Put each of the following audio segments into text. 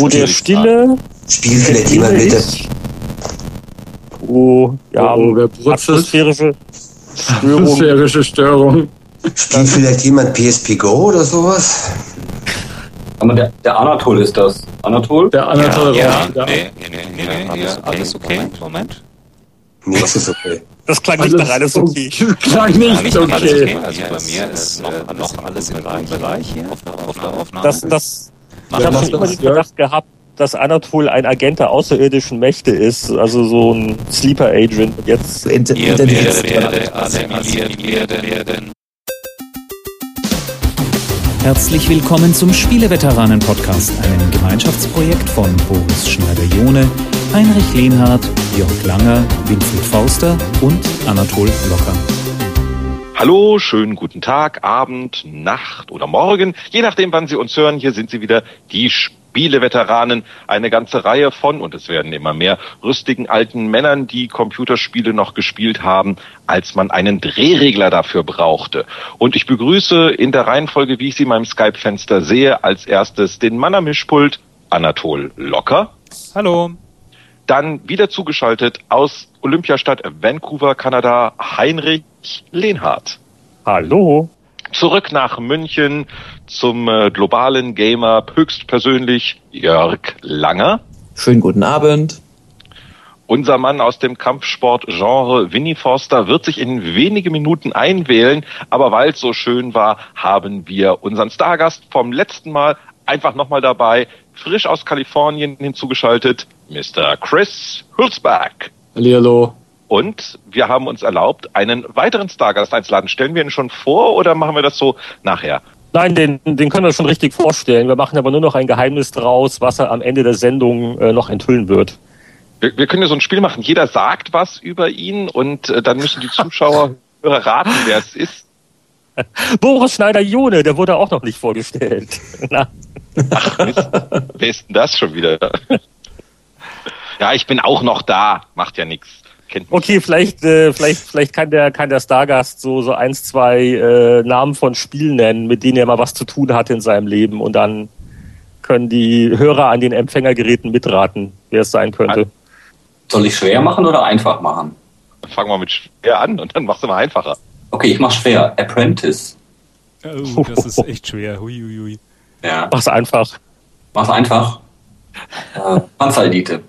So der Stille. Spielt vielleicht jemand mit der. Oh, ja, Oh, wer brutzt das? atmosphärische Störung. Atmosphärische Störung. Spielt vielleicht jemand PSP Go oder sowas? Aber der, der Anatol ist das. Anatol? Der Anatol ja, Rauch, ja. nee, nee, nee, nee, alles, alles okay. Moment, Moment. Nichts ist okay. Das klang nicht nach alles okay. Klang nicht Alles okay. okay. Also bei mir ist noch, noch alles im grünen Bereich hier auf der Aufnahme. Das, das, ich Ja, habe schon immer den Verdacht gehabt, dass Anatol ein Agent der außerirdischen Mächte ist, also so ein Sleeper Agent. Und Jetzt Inter Ihr werdet alle assimiliert werden. Herzlich willkommen zum Spieleveteranen-Podcast, einem Gemeinschaftsprojekt von Boris Schneider-Jone, Heinrich Lehnhardt, Jörg Langer, Winfried Fauster und Anatol Locker. Hallo, schönen guten Tag, Abend, Nacht oder Morgen, je nachdem, wann Sie uns hören. Hier sind Sie wieder, die Spieleveteranen. Eine ganze Reihe von, und es werden immer mehr, rüstigen alten Männern, die Computerspiele noch gespielt haben, als man einen Drehregler dafür brauchte. Und ich begrüße in der Reihenfolge, wie ich sie in meinem Skype-Fenster sehe, als erstes den Mann am Mischpult, Anatol Locker. Hallo. Dann wieder zugeschaltet aus Olympiastadt Vancouver, Kanada, Heinrich Lehnhardt. Hallo. Zurück nach München zum äh, globalen Gamer höchstpersönlich Jörg Langer. Schönen guten Abend. Unser Mann aus dem Kampfsport-Genre Winnie Forster wird sich in wenige Minuten einwählen, aber weil es so schön war, haben wir unseren Stargast vom letzten Mal einfach nochmal dabei, frisch aus Kalifornien hinzugeschaltet, Mr. Chris Hulsback. Hallihallo. Und wir haben uns erlaubt, einen weiteren Stargast einzuladen. Stellen wir ihn schon vor oder machen wir das so nachher? Nein, den, den können wir schon richtig vorstellen. Wir machen aber nur noch ein Geheimnis draus, was er am Ende der Sendung äh, noch enthüllen wird. Wir, wir können ja so ein Spiel machen. Jeder sagt was über ihn und äh, dann müssen die Zuschauer raten, wer es ist. Boris Schneider-Jone, der wurde auch noch nicht vorgestellt. Ach. Wer ist denn das schon wieder? Ja, ich bin auch noch da. Macht ja nichts. Okay, vielleicht, äh, vielleicht, vielleicht kann der, kann der Stargast so, so eins, zwei äh, Namen von Spielen nennen, mit denen er mal was zu tun hatte in seinem Leben und dann können die Hörer an den Empfängergeräten mitraten, wer es sein könnte. Soll ich schwer machen oder einfach machen? Fangen wir mit schwer an und dann mach's immer einfacher. Okay, ich mach schwer. Apprentice. Oh, das ist echt schwer. Hui, hui, hui. Ja. Mach's einfach. Mach's einfach. Äh, Panzerelite.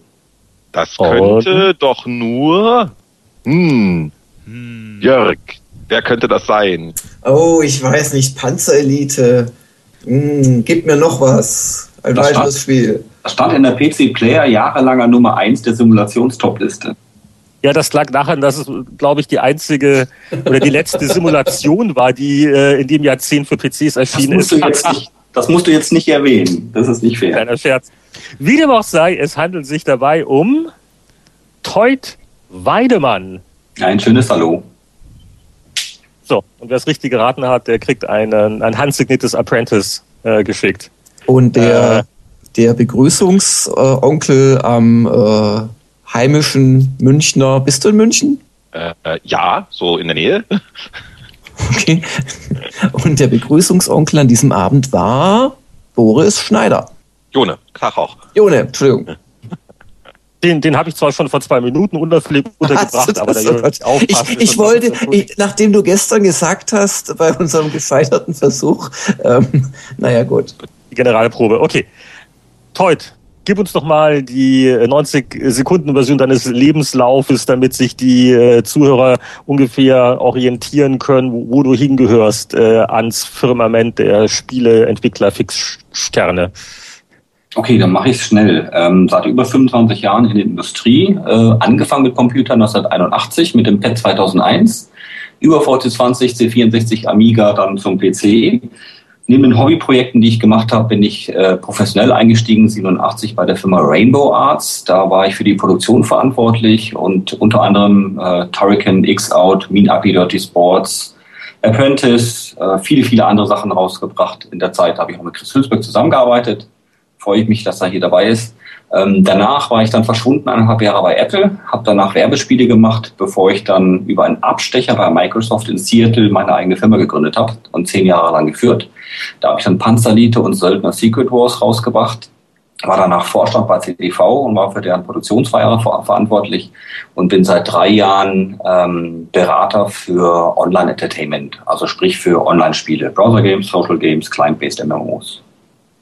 Das Und? könnte doch nur. Hm, Hm. Jörg, wer könnte das sein? Oh, ich weiß nicht. Panzerelite. Hm, gib mir noch was. Ein Das weiteres war's. Spiel. Das stand in der PC Player jahrelanger Nummer 1 der Simulationstopliste. Ja, das lag daran, dass es, glaube ich, die einzige oder die letzte Simulation war, die äh, in dem Jahrzehnt für PCs erschienen ist. du jetzt nicht, das musst du jetzt nicht erwähnen. Das ist nicht fair. Kleiner Scherz. Wie dem auch sei, es handelt sich dabei um Teut Weidemann. Ein schönes Hallo. So, und wer es richtig geraten hat, der kriegt einen, ein handsigniertes Apprentice äh, geschickt. Und der, der Begrüßungsonkel am äh, heimischen Münchner. Bist du in München? Äh, äh, ja, so in der Nähe. Okay. Und der Begrüßungsonkel an diesem Abend war Boris Schneider. Jone, Tag auch. Jone, Entschuldigung. Den, den habe ich zwar schon vor zwei Minuten untergebracht, aber der Junge ich, ich wollte, ich, nachdem du gestern gesagt hast, bei unserem gescheiterten Versuch, ähm, naja gut. die Generalprobe. Okay. Teut, gib uns doch mal die äh, 90 Sekunden Version deines Lebenslaufes, damit sich die äh, Zuhörer ungefähr orientieren können, wo, wo du hingehörst äh, ans Firmament der Spieleentwickler Fixsterne. Okay, dann mache ich es schnell. Ähm, seit über 25 Jahren in der Industrie, äh, angefangen mit Computern 1981 mit dem PET 2001, über VC20, C64, Amiga, dann zum PC. Neben den Hobbyprojekten, die ich gemacht habe, bin ich äh, professionell eingestiegen, 87 bei der Firma Rainbow Arts. Da war ich für die Produktion verantwortlich und unter anderem äh, Turrican, X-Out, Mean Uppy Dirty Sports, Apprentice, äh, viele, viele andere Sachen rausgebracht. In der Zeit habe ich auch mit Chris Hülsberg zusammengearbeitet freue ich mich, dass er hier dabei ist. Ähm, danach war ich dann verschwunden, eineinhalb Jahre bei Apple, habe danach Werbespiele gemacht, bevor ich dann über einen Abstecher bei Microsoft in Seattle meine eigene Firma gegründet habe und zehn Jahre lang geführt. Da habe ich dann Panzerlite und Söldner Secret Wars rausgebracht. war danach Vorstand bei CTV und war für deren Produktionsfeier ver verantwortlich und bin seit drei Jahren ähm, Berater für Online-Entertainment, also sprich für Online-Spiele, Browser-Games, Social-Games, Client-Based MMOs.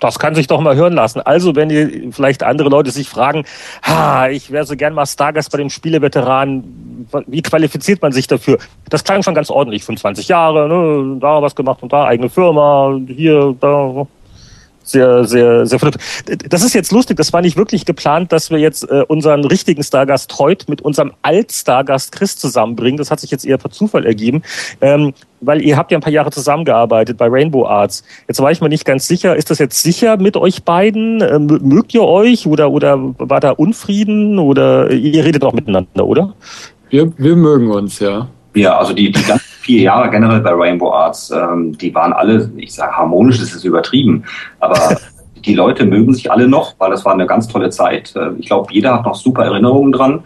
Das kann sich doch mal hören lassen. Also, wenn ihr vielleicht andere Leute sich fragen, ha, ich wäre so gern mal Stargast bei dem Spieleveteran, wie qualifiziert man sich dafür? Das klang schon ganz ordentlich, 25 Jahre, ne, da was gemacht und da, eigene Firma, hier, da, sehr, sehr, sehr vernünftig. Das ist jetzt lustig, das war nicht wirklich geplant, dass wir jetzt äh, unseren richtigen Stargast heute mit unserem Alt-Stargast Chris zusammenbringen. Das hat sich jetzt eher per Zufall ergeben, ähm, weil ihr habt ja ein paar Jahre zusammengearbeitet bei Rainbow Arts. Jetzt war ich mir nicht ganz sicher, ist das jetzt sicher mit euch beiden? Ähm, mögt ihr euch oder, oder war da Unfrieden oder ihr redet auch miteinander, oder? Wir, wir mögen uns, ja. Ja, also die, die ganzen vier Jahre generell bei Rainbow Arts, ähm, die waren alle, ich sage harmonisch, das ist übertrieben, aber die Leute mögen sich alle noch, weil das war eine ganz tolle Zeit. Äh, Ich glaube, jeder hat noch super Erinnerungen dran.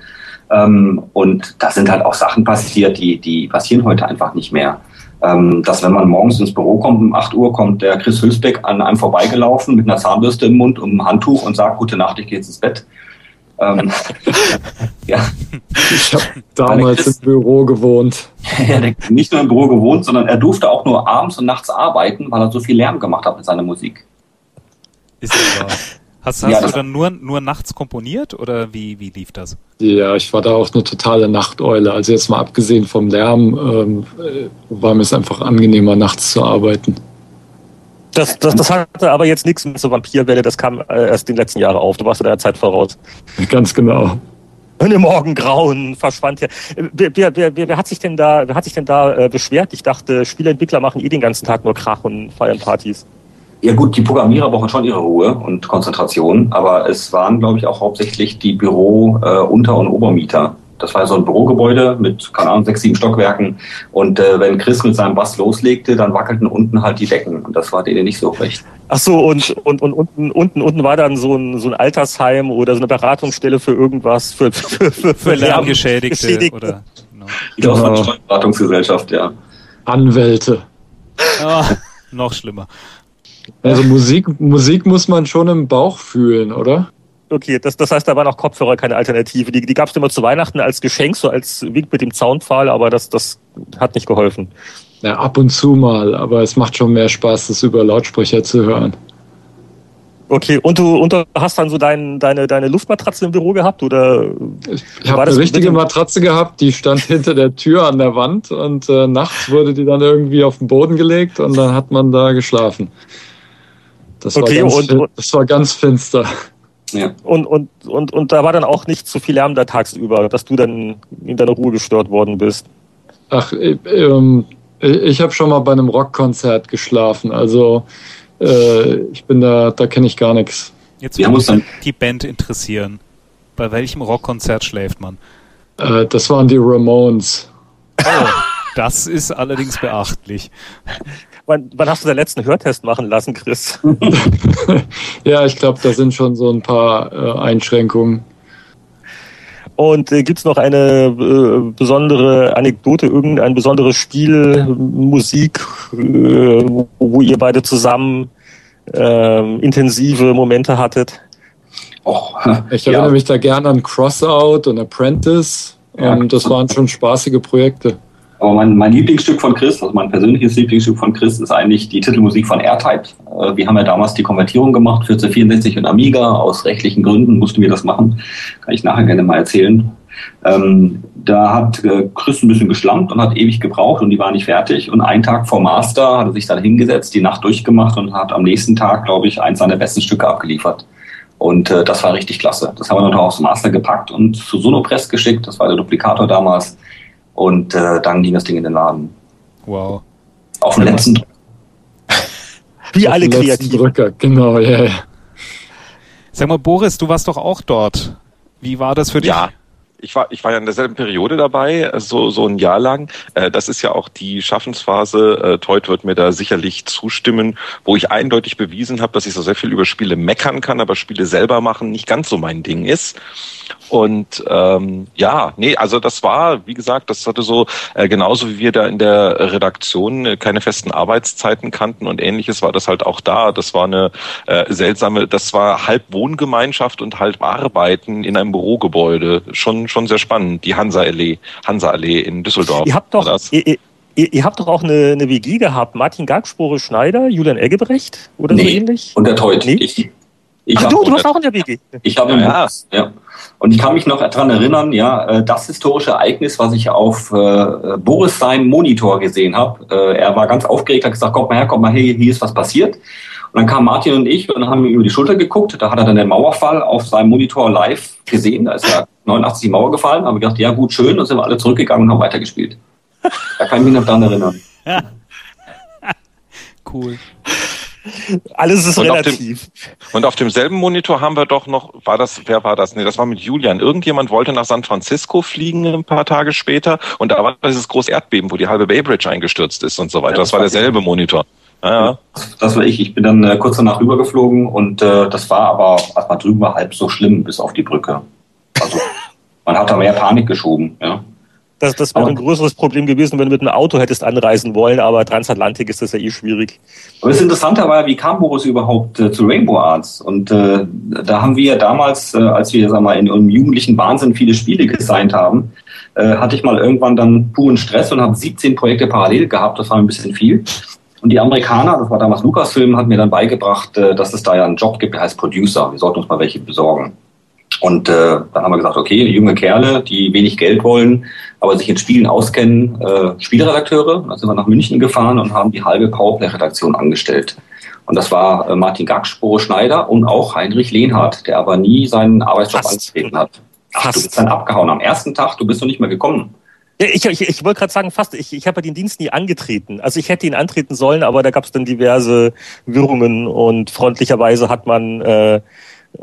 Ähm, und da sind halt auch Sachen passiert, die, die passieren heute einfach nicht mehr. Ähm, dass wenn man morgens ins Büro kommt, um 8 Uhr kommt der Chris Hülsbeck an einem vorbeigelaufen mit einer Zahnbürste im Mund und einem Handtuch und sagt, gute Nacht, ich gehe jetzt ins Bett. Ähm, ja. Ich habe damals im Büro gewohnt. Er hat nicht nur im Büro gewohnt, sondern er durfte auch nur abends und nachts arbeiten, weil er so viel Lärm gemacht hat mit seiner Musik. Ist ja wahr. Hast, hast Ja, du dann nur, nur nachts komponiert oder wie, wie lief das? Ja, ich war da auch eine totale Nachteule. Also jetzt mal abgesehen vom Lärm, ähm, äh, war mir es einfach angenehmer, nachts zu arbeiten. Das, das, das hatte aber jetzt nichts mit so Vampirwelle, das kam äh, erst in den letzten Jahren auf. Du warst ja deiner Zeit voraus. Ganz genau. Und im Morgengrauen verschwand ja. Wer, wer, wer, wer wer hat sich denn da, wer hat sich denn da äh, beschwert? Ich dachte, Spieleentwickler machen eh den ganzen Tag nur Krach und feiern Partys. Ja gut, die Programmierer brauchen schon ihre Ruhe und Konzentration, aber es waren, glaube ich, auch hauptsächlich die Büro-, äh, Unter- und Obermieter. Das war so ein Bürogebäude mit, keine Ahnung, sechs, sieben Stockwerken. Und äh, wenn Chris mit seinem Bass loslegte, dann wackelten unten halt die Decken. Und das war denen nicht so recht. Ach so, und, und, und unten, unten, unten war dann so ein, so ein Altersheim oder so eine Beratungsstelle für irgendwas, für, für, für, Für Lärmgeschädigte Geschädigte. oder. Genau. Ich glaube, es war eine. Steuerberatungsgesellschaft, ja. Anwälte. Ah, noch schlimmer. Also Musik, Musik muss man schon im Bauch fühlen, oder? Okay, das, das heißt, da waren auch Kopfhörer keine Alternative. Die, die gab es immer zu Weihnachten als Geschenk, so als Wink mit dem Zaunpfahl, aber das, das hat nicht geholfen. Ja, ab und zu mal, aber es macht schon mehr Spaß, das über Lautsprecher zu hören. Okay, und du, und du hast dann so dein, deine, deine Luftmatratze im Büro gehabt oder? Ich habe eine richtige Matratze gehabt, die stand hinter der Tür an der Wand und äh, nachts wurde die dann irgendwie auf den Boden gelegt und dann hat man da geschlafen. Das, Okay, war, ganz, und- das war ganz finster. Ja. Und, und, und, und da war dann auch nicht zu viel Lärm da tagsüber, dass du dann in deiner Ruhe gestört worden bist. Ach, äh, ähm, ich habe schon mal bei einem Rockkonzert geschlafen, also äh, ich bin da, da kenne ich gar nichts. Jetzt Wir würde mich die Band interessieren. Bei welchem Rockkonzert schläft man? Äh, das waren die Ramones. Oh, das ist allerdings beachtlich. Wann, wann hast du den letzten Hörtest machen lassen, Chris? ja, ich glaube, da sind schon so ein paar äh, Einschränkungen. Und äh, gibt's noch eine äh, besondere Anekdote, irgendein besonderes Spiel, Musik, äh, wo, wo ihr beide zusammen ähm, intensive Momente hattet? Och, Ich ja. erinnere mich da gerne an Crossout und Apprentice. Ja. Das waren schon spaßige Projekte. Aber mein, mein Lieblingsstück von Chris, also mein persönliches Lieblingsstück von Chris, ist eigentlich die Titelmusik von R-Type. Äh, Wir haben ja damals die Konvertierung gemacht für C64 und Amiga. Aus rechtlichen Gründen mussten wir das machen. Kann ich nachher gerne mal erzählen. Ähm, da hat äh, Chris ein bisschen geschlampt und hat ewig gebraucht und die war nicht fertig. Und einen Tag vor Master hat er sich dann hingesetzt, die Nacht durchgemacht und hat am nächsten Tag, glaube ich, eins seiner besten Stücke abgeliefert. Und äh, das war richtig klasse. Das haben wir dann aufs Master gepackt und zu Sonopress geschickt. Das war der Duplikator damals. Und äh, dann ging das Ding in den Laden. Wow. Auf den letzten Druck. Wie Auf alle den letzten kreativ. Drücker, genau, ja. ja. Sag mal, Boris, du warst doch auch dort. Wie war das für dich? Ja. Ich war, ich war ja in derselben Periode dabei, so, so ein Jahr lang. Äh, Das ist ja auch die Schaffensphase. Äh, Teut wird mir da sicherlich zustimmen, wo ich eindeutig bewiesen habe, dass ich so sehr viel über Spiele meckern kann, aber Spiele selber machen nicht ganz so mein Ding ist. Und ähm, ja, nee, also das war, wie gesagt, das hatte so äh, genauso wie wir da in der Redaktion äh, keine festen Arbeitszeiten kannten und ähnliches war das halt auch da. Das war eine äh, seltsame, das war halb Wohngemeinschaft und halb Arbeiten in einem Bürogebäude. Schon schon sehr spannend. Die Hansa Allee, Hansa Allee in Düsseldorf. Ihr habt doch, ihr, ihr, ihr habt doch auch eine, eine WG gehabt. Martin Gagspore Schneider, Julian Eggebrecht oder so Nee. ähnlich? Und der Teut. Nee? Ich, ich Ach du, du warst auch in der WG. Ich habe Ja, ja, ja. Und ich kann mich noch daran erinnern, ja, äh, das historische Ereignis, was ich auf äh, Boris seinem Monitor gesehen habe. Äh, er war ganz aufgeregt, hat gesagt, kommt mal her, kommt mal her, hier ist was passiert. Und dann kamen Martin und ich und haben ihm über die Schulter geguckt. Da hat er dann den Mauerfall auf seinem Monitor live gesehen. Da ist ja 89 die Mauer gefallen. Haben wir gedacht, ja gut, schön. Und sind wir alle zurückgegangen und haben weitergespielt. Da kann ich mich noch dran erinnern. Cool. Alles ist Und auf dem- relativ. Und auf demselben Monitor haben wir doch noch, war das, wer war das? Nee, das war mit Julian. Irgendjemand wollte nach San Francisco fliegen ein paar Tage später und da war dieses große Erdbeben, wo die halbe Bay Bridge eingestürzt ist und so weiter. Ja, Das war derselbe Monitor. Ja, ja. Das war ich. Ich bin dann äh, kurz danach rübergeflogen und äh, das war aber, drüben war, halb so schlimm bis auf die Brücke. Also man hat da mehr Panik geschoben. Ja. Das, das wäre ein größeres Problem gewesen, wenn du mit einem Auto hättest anreisen wollen, aber Transatlantik ist das ja eh schwierig. Aber das Interessante war, wie kam Boris überhaupt äh, zu Rainbow Arts? Und äh, da haben wir damals, äh, als wir sag mal, in unserem jugendlichen Wahnsinn viele Spiele gesigned haben, äh, hatte ich mal irgendwann dann puren Stress und habe 17 Projekte parallel gehabt. Das war ein bisschen viel. Und die Amerikaner, das war damals Lucasfilm, hat mir dann beigebracht, äh, dass es da ja einen Job gibt, der heißt Producer. Wir sollten uns mal welche besorgen. Und äh, dann haben wir gesagt, okay, junge Kerle, die wenig Geld wollen, aber sich in Spielen auskennen, äh, Spielredakteure. Dann sind wir nach München gefahren und haben die halbe Powerplay-Redaktion angestellt. Und das war äh, Martin Gagsporo Schneider und auch Heinrich Lehnhardt, der aber nie seinen Arbeitsjob Fast. angetreten hat. Ach, du bist dann abgehauen. Am ersten Tag, du bist noch nicht mehr gekommen. Ich ich, ich wollte gerade sagen, fast, ich, ich habe den Dienst nie angetreten. Also ich hätte ihn antreten sollen, aber da gab es dann diverse Wirrungen und freundlicherweise hat man äh, äh,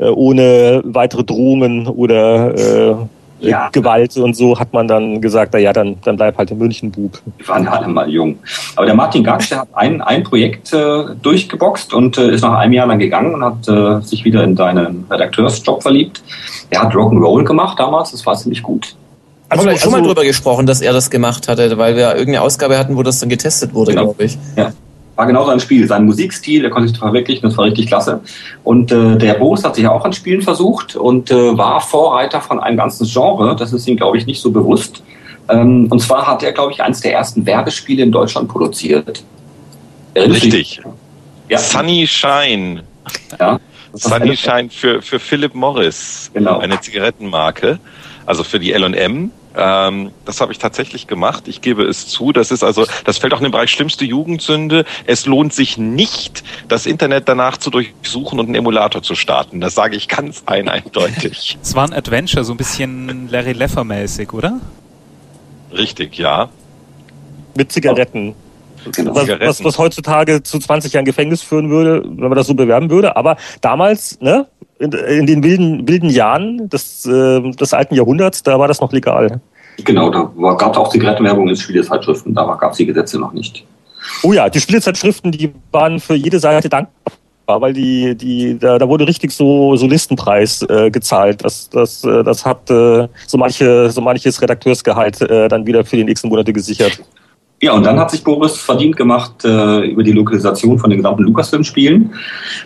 ohne weitere Drohungen oder äh, Ja. Gewalt und so hat man dann gesagt, na ja, dann, dann bleib halt in München, Bub. Wir waren ja alle mal jung. Aber der Martin Gagsch, der hat ein, ein Projekt äh, durchgeboxt und äh, ist nach einem Jahr dann gegangen und hat äh, sich wieder in seinen Redakteursjob verliebt. Er hat Rock'n'Roll gemacht damals, das war ziemlich gut. Haben wir schon mal also- drüber gesprochen, dass er das gemacht hatte, weil wir irgendeine Ausgabe hatten, wo das dann getestet wurde, Genau. glaube ich. Ja. War genau sein Spiel, sein Musikstil, der konnte sich verwirklichen, das war richtig klasse. Und äh, der Boris hat sich auch an Spielen versucht und äh, war Vorreiter von einem ganzen Genre. Das ist ihm, glaube ich, nicht so bewusst. Ähm, und zwar hat er, glaube ich, eines der ersten Werbespiele in Deutschland produziert. Erinnerst? Richtig. Ja. Sunny Shine. ja. Sunny Shine für, für Philip Morris. Genau. Eine Zigarettenmarke. Also für die L&M. Ähm, das habe ich tatsächlich gemacht. Ich gebe es zu. Das ist also, das fällt auch in den Bereich schlimmste Jugendsünde. Es lohnt sich nicht, das Internet danach zu durchsuchen und einen Emulator zu starten. Das sage ich ganz ein eindeutig. Es war ein Adventure, so ein bisschen Larry Leffer-mäßig, oder? Richtig, ja. Mit Zigaretten. Genau. Was, was, was heutzutage zu 20 Jahren Gefängnis führen würde, wenn man das so bewerben würde. Aber damals, ne, in, in den wilden, wilden Jahren des, äh, des alten Jahrhunderts, da war das noch legal. Genau, da gab es auch Zigarettenwerbung in Spielezeitschriften, da gab es die Gesetze noch nicht. Oh ja, die Spielezeitschriften, die waren für jede Seite dankbar, weil die, die, da, da wurde richtig so, so Listenpreis äh, gezahlt. Das, das, äh, das hat äh, so manche, so manches Redakteursgehalt äh, dann wieder für die nächsten Monate gesichert. Ja, und dann hat sich Boris verdient gemacht äh, über die Lokalisation von den gesamten Lucasfilm-Spielen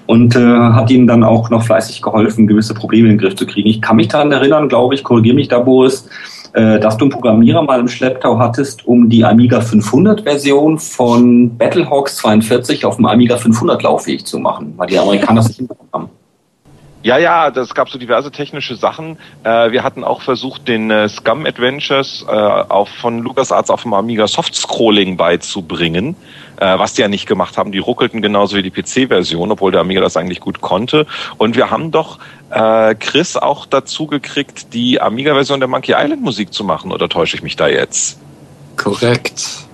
und äh, hat ihnen dann auch noch fleißig geholfen, gewisse Probleme in den Griff zu kriegen. Ich kann mich daran erinnern, glaube ich, korrigiere mich da, Boris, äh, dass du einen Programmierer mal im Schlepptau hattest, um die Amiga 500-Version von Battlehawks 42 auf dem Amiga 500 lauffähig zu machen, weil die Amerikaner es nicht hinbekommen haben. Ja, ja, das gab so diverse technische Sachen. Äh, wir hatten auch versucht, den äh, Scum Adventures äh, auf, von LucasArts auf dem Amiga Soft-Scrolling beizubringen, äh, was die ja nicht gemacht haben. Die ruckelten genauso wie die PC-Version, obwohl der Amiga das eigentlich gut konnte. Und wir haben doch äh, Chris auch dazu gekriegt, die Amiga-Version der Monkey Island Musik zu machen, oder täusche ich mich da jetzt? Korrekt.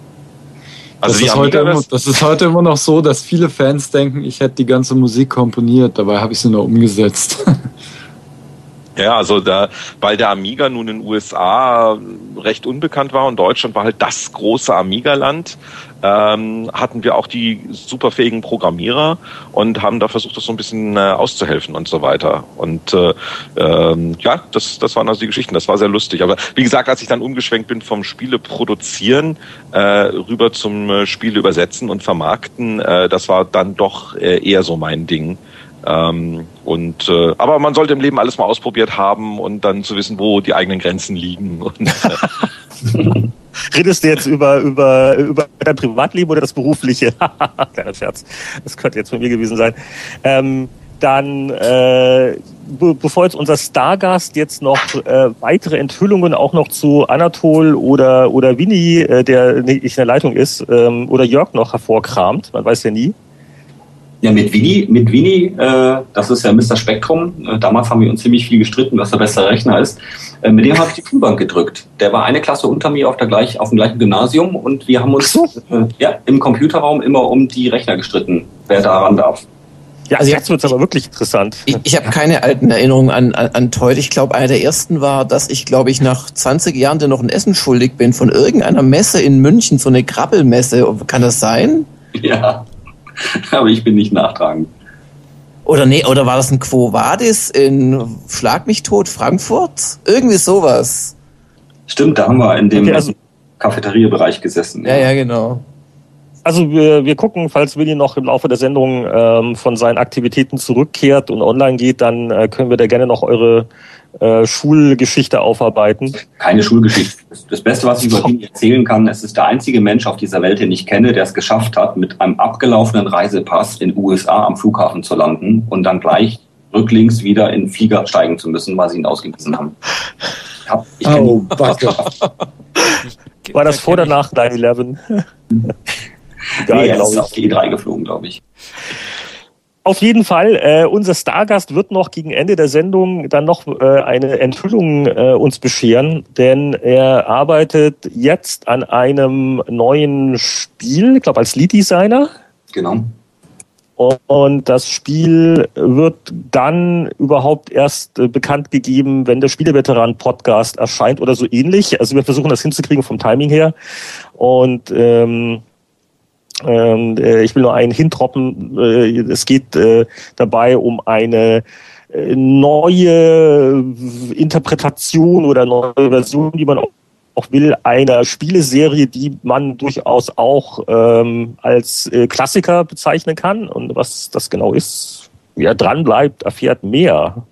Also das, ist heute immer, das ist heute immer noch so, dass viele Fans denken, ich hätte die ganze Musik komponiert, dabei habe ich sie nur umgesetzt. Ja, also da, weil der Amiga nun in den USA recht unbekannt war und Deutschland war halt das große Amiga-Land, ähm, hatten wir auch die superfähigen Programmierer und haben da versucht, das so ein bisschen äh, auszuhelfen und so weiter. Und äh, ähm, ja, das, das waren also die Geschichten. Das war sehr lustig. Aber wie gesagt, als ich dann umgeschwenkt bin vom Spiele produzieren äh, rüber zum äh, Spiele übersetzen und vermarkten, äh, das war dann doch äh, eher so mein Ding. Ähm, und äh, aber man sollte im Leben alles mal ausprobiert haben und dann zu wissen, wo die eigenen Grenzen liegen. Und, äh, Redest du jetzt über, über, über dein Privatleben oder das berufliche? Kleiner Scherz. Das könnte jetzt von mir gewesen sein. Ähm, dann, äh, be bevor jetzt unser Stargast jetzt noch äh, weitere Enthüllungen auch noch zu Anatol oder, oder Winnie, äh, der nicht in der Leitung ist, ähm, oder Jörg noch hervorkramt, man weiß ja nie. Ja, mit Winnie, mit Winnie, äh, das ist ja Mr. Spektrum. Äh, damals haben wir uns ziemlich viel gestritten, was der bessere Rechner ist. Äh, mit dem habe ich die Schulbank gedrückt. Der war eine Klasse unter mir auf, der gleich, auf dem gleichen Gymnasium und wir haben uns so. äh, ja, im Computerraum immer um die Rechner gestritten, wer daran darf. Ja, also jetzt wird's aber wirklich interessant. Ich, ich habe keine alten Erinnerungen an, an, an Teut. Ich glaube, einer der ersten war, dass ich, glaube ich, nach 20 Jahren dir noch ein Essen schuldig bin von irgendeiner Messe in München, so eine Krabbelmesse. Kann das sein? Ja, aber ich bin nicht nachtragend. Oder nee, oder war das ein Quo Vadis in Schlag mich tot Frankfurt? Irgendwie sowas. Stimmt, da haben wir in dem Okay, also- Cafeterierbereich gesessen. Ja, ja, genau. Also wir, wir gucken, falls Willi noch im Laufe der Sendung ähm, von seinen Aktivitäten zurückkehrt und online geht, dann äh, können wir da gerne noch eure äh, Schulgeschichte aufarbeiten. Keine Schulgeschichte. Das, Beste, was ich über ihn erzählen kann, es ist der einzige Mensch auf dieser Welt, den ich kenne, der es geschafft hat, mit einem abgelaufenen Reisepass in USA am Flughafen zu landen und dann gleich rücklings wieder in den Flieger steigen zu müssen, weil sie ihn ausgewiesen haben. Ich hab, ich Oh. War das vor oder nach 9-11? Geil, nee, er ist ich. auf die E3 geflogen, glaube ich. Auf jeden Fall, äh, unser Stargast wird noch gegen Ende der Sendung dann noch äh, eine Enthüllung äh, uns bescheren, denn er arbeitet jetzt an einem neuen Spiel, ich glaube als Lead-Designer. Genau. Und das Spiel wird dann überhaupt erst äh, bekannt gegeben, wenn der Spieleveteran-Podcast erscheint oder so ähnlich. Also wir versuchen das hinzukriegen vom Timing her. Und ähm, ähm, äh, ich will nur einen hintroppen. Äh, es geht äh, dabei um eine neue Interpretation oder neue Version, die man auch will, einer Spieleserie, die man durchaus auch ähm, als Klassiker bezeichnen kann. Und was das genau ist, wer dran bleibt, erfährt mehr.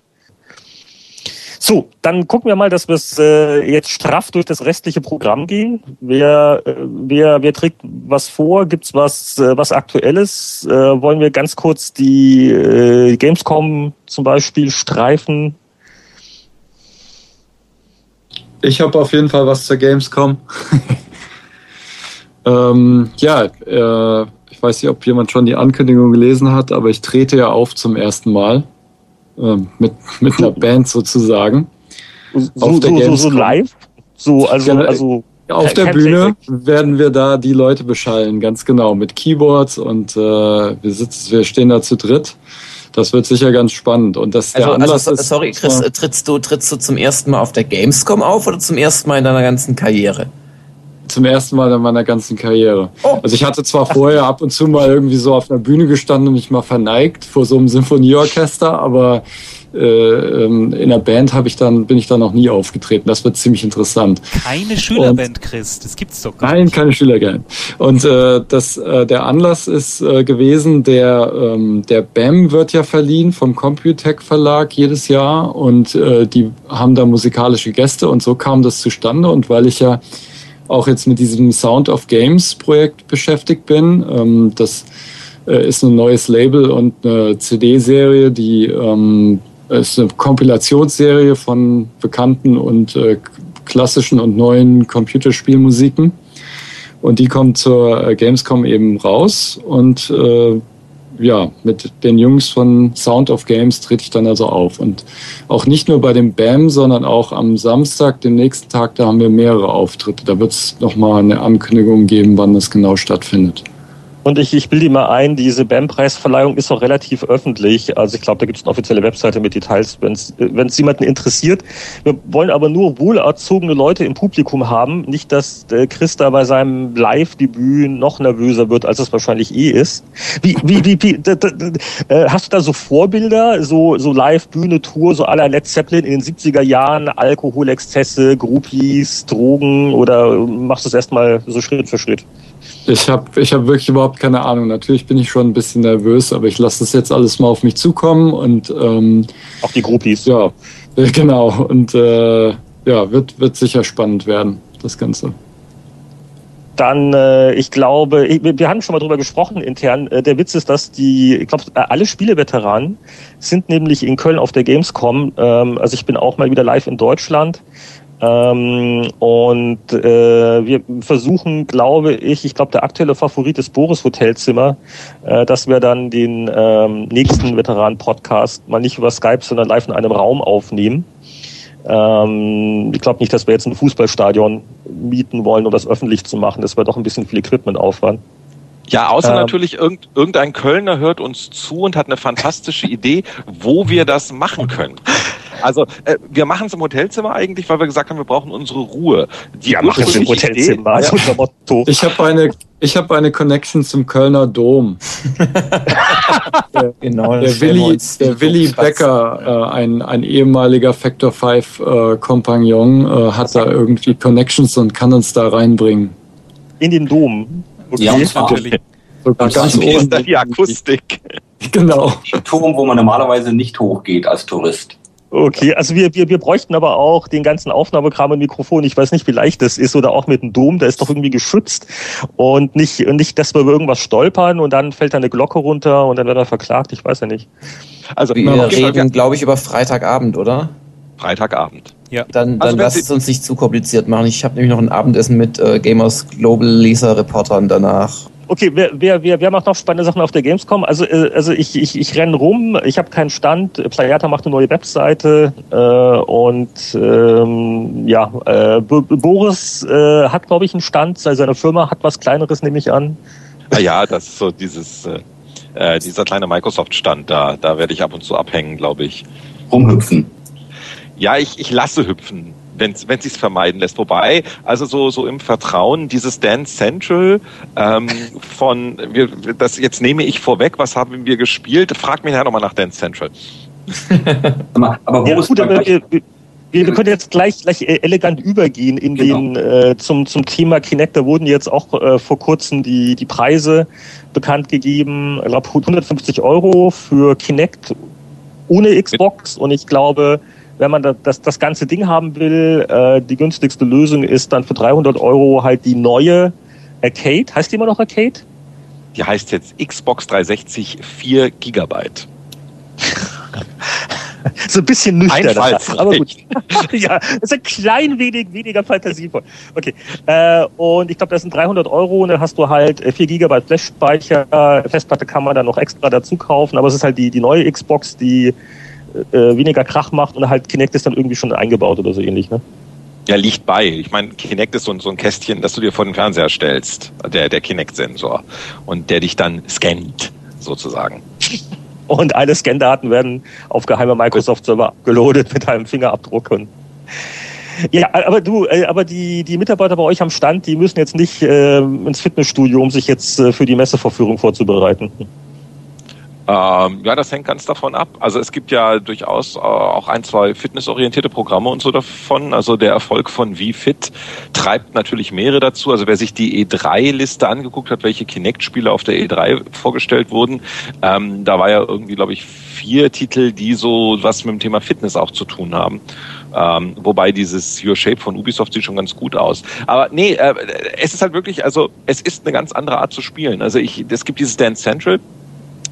So, dann gucken wir mal, dass wir äh, jetzt straff durch das restliche Programm gehen. Wer, äh, wer, wer trägt was vor? Gibt's was, äh, was Aktuelles? Äh, wollen wir ganz kurz die äh, Gamescom zum Beispiel streifen? Ich habe auf jeden Fall was zur Gamescom. ähm, ja, äh, ich weiß nicht, ob jemand schon die Ankündigung gelesen hat, aber ich trete ja auf zum ersten Mal. Ähm, mit, mit einer Band sozusagen. So, Auf der so, so, so Gamescom. live? So, also, Ja, also Auf der. Bühne werden wir da die Leute beschallen, ganz genau, mit Keyboards und äh, wir, sitzen, wir stehen da zu dritt. Das wird sicher ganz spannend. Und das der Also, also Anlass so- ist, sorry, Chris, äh, trittst du, trittst du zum ersten Mal auf der Gamescom auf oder zum ersten Mal in deiner ganzen Karriere? Zum ersten Mal in meiner ganzen Karriere. Oh. Also ich hatte zwar vorher ab und zu mal irgendwie so auf einer Bühne gestanden und mich mal verneigt vor so einem Symphonieorchester, aber äh, ähm, in der Band habe ich dann bin ich dann noch nie aufgetreten. Das wird ziemlich interessant. Keine Schülerband, Chris. Das gibt's doch gar Nein, nicht. keine Schülergang. Und äh, das, äh, der Anlass ist äh, gewesen, der, ähm, der BAM wird ja verliehen vom Computec Verlag jedes Jahr und äh, die haben da musikalische Gäste und so kam das zustande. Und weil ich ja auch jetzt mit diesem Sound of Games Projekt beschäftigt bin, ähm, das äh, ist ein neues Label und eine CD-Serie, die ähm, ist eine Kompilationsserie von bekannten und äh, klassischen und neuen Computerspielmusiken. Und die kommt zur äh, Gamescom eben raus. Und äh, ja, mit den Jungs von Sound of Games trete ich dann also auf. Und auch nicht nur bei dem BAM, sondern auch am Samstag, dem nächsten Tag, da haben wir mehrere Auftritte. Da wird es nochmal eine Ankündigung geben, wann das genau stattfindet. Und ich, ich bilde mal ein, diese BAM-Preisverleihung ist auch relativ öffentlich. Also ich glaube, da gibt es eine offizielle Webseite mit Details, wenn es jemanden interessiert. Wir wollen aber nur wohlerzogene Leute im Publikum haben. Nicht, dass äh, Chris da bei seinem Live-Debüt noch nervöser wird, als es wahrscheinlich eh ist. Wie, wie, wie, wie d, d, d, äh, hast du da so Vorbilder, so, so Live-Bühne-Tour, so aller Led Zeppelin in den 70er Jahren, Alkoholexzesse, Groupies, Drogen oder machst du es erstmal so Schritt für Schritt? Ich habe ich hab wirklich überhaupt keine Ahnung. Natürlich bin ich schon ein bisschen nervös, aber ich lasse das jetzt alles mal auf mich zukommen und ähm, auch die Groupies. Ja, äh, genau. Und äh, ja, wird, wird sicher spannend werden, das Ganze. Dann, äh, ich glaube, ich, wir haben schon mal drüber gesprochen intern. Äh, der Witz ist, dass die, ich glaube, alle Spieleveteranen sind nämlich in Köln auf der Gamescom. Ähm, also ich bin auch mal wieder live in Deutschland. Ähm, und äh, wir versuchen, glaube ich, ich glaube, der aktuelle Favorit ist Boris Hotelzimmer, äh, dass wir dann den ähm, nächsten Veteran-Podcast mal nicht über Skype, sondern live in einem Raum aufnehmen. Ähm, ich glaube nicht, dass wir jetzt ein Fußballstadion mieten wollen, um das öffentlich zu machen. Das wäre doch ein bisschen viel Equipment-Aufwand. Ja, außer ähm, natürlich irgend, irgendein Kölner hört uns zu und hat eine fantastische Idee, wo wir das machen können. Also äh, wir machen es im Hotelzimmer eigentlich, weil wir gesagt haben, wir brauchen unsere Ruhe. Die ja, machen es im Hotelzimmer. Idee, ja. Ich habe eine, ich habe eine Connection zum Kölner Dom. der, genau, der Willi, der Willi Becker, äh, ein, ein ehemaliger Factor 5 äh, Kompagnon, äh, hat da irgendwie Connections und kann uns da reinbringen. In den Dom. Okay. Ja, und zwar sogar ganz oben. ist da die Akustik. Genau. Turm, wo man normalerweise nicht hochgeht als Tourist. Okay, also wir, wir, wir bräuchten aber auch den ganzen Aufnahmekram und Mikrofon. Ich weiß nicht, wie leicht das ist oder auch mit dem Dom, der ist doch irgendwie geschützt und nicht, nicht, dass wir über irgendwas stolpern und dann fällt da eine Glocke runter und dann wird er verklagt. Ich weiß ja nicht. Also wir reden, glaube ich, über Freitagabend, oder? Freitagabend. Ja. Dann, dann also lasst es uns nicht zu kompliziert machen. Ich habe nämlich noch ein Abendessen mit äh, Gamers Global Leser Reportern danach. Okay, wer, wer, wer, wer macht noch spannende Sachen auf der Gamescom? Also, äh, also ich, ich, ich renne rum, ich habe keinen Stand, Playata macht eine neue Webseite äh, und ähm, ja, äh, Boris äh, hat, glaube ich, einen Stand, also seine Firma hat was Kleineres, nehme ich an. Ah ja, das ist so dieses, äh, äh dieser kleine Microsoft-Stand da, da werde ich ab und zu abhängen, glaube ich. Rumhüpfen. Ja, ich, ich lasse hüpfen wenn wenn sich's vermeiden lässt. Wobei, also so so im Vertrauen dieses Dance Central ähm, von wir, das jetzt nehme ich vorweg, was haben wir gespielt? Frag mich nachher nochmal nach Dance Central. aber, aber wo ja, ist gut, aber wir, wir, wir, können jetzt gleich, gleich äh, elegant übergehen in genau. den äh, zum zum Thema Kinect. Da wurden jetzt auch äh, vor kurzem die die Preise bekannt gegeben. Ich glaube 150 Euro für Kinect ohne Xbox und ich glaube wenn man das, das ganze Ding haben will, äh, die günstigste Lösung ist dann für 300 Euro halt die neue Arcade. Heißt die immer noch Arcade? Die heißt jetzt Xbox 360 4 Gigabyte. so ein bisschen nüchtern. Aber gut. ja, ist ein klein wenig weniger fantasievoll. Okay. Äh, und ich glaube, das sind 300 Euro und dann hast du halt 4 äh, Gigabyte Flash-Speicher. Festplatte kann man dann noch extra dazu kaufen, aber es ist halt die, die neue Xbox, die äh, weniger Krach macht und halt Kinect ist dann irgendwie schon eingebaut oder so ähnlich, ne? Ja, liegt bei. Ich meine, Kinect ist so ein, so ein Kästchen, das du dir vor den Fernseher stellst, der, der Kinect-Sensor. Und der dich dann scannt, sozusagen. Und alle Scan-Daten werden auf geheime Microsoft-Server geloadet mit einem Fingerabdruck. Und ja, aber du, äh, aber die, die Mitarbeiter bei euch am Stand, die müssen jetzt nicht äh, ins Fitnessstudio, um sich jetzt äh, für die Messevorführung vorzubereiten. Ähm, ja, das hängt ganz davon ab. Also es gibt ja durchaus äh, auch ein, zwei fitnessorientierte Programme und so davon. Also der Erfolg von VFit treibt natürlich mehrere dazu. Also wer sich die E3-Liste angeguckt hat, welche Kinect-Spiele auf der E3 vorgestellt wurden, ähm, da war ja irgendwie, glaube ich, vier Titel, die so was mit dem Thema Fitness auch zu tun haben. Ähm, wobei dieses Your Shape von Ubisoft sieht schon ganz gut aus. Aber nee, äh, es ist halt wirklich, also es ist eine ganz andere Art zu spielen. Also ich, es gibt dieses Dance Central,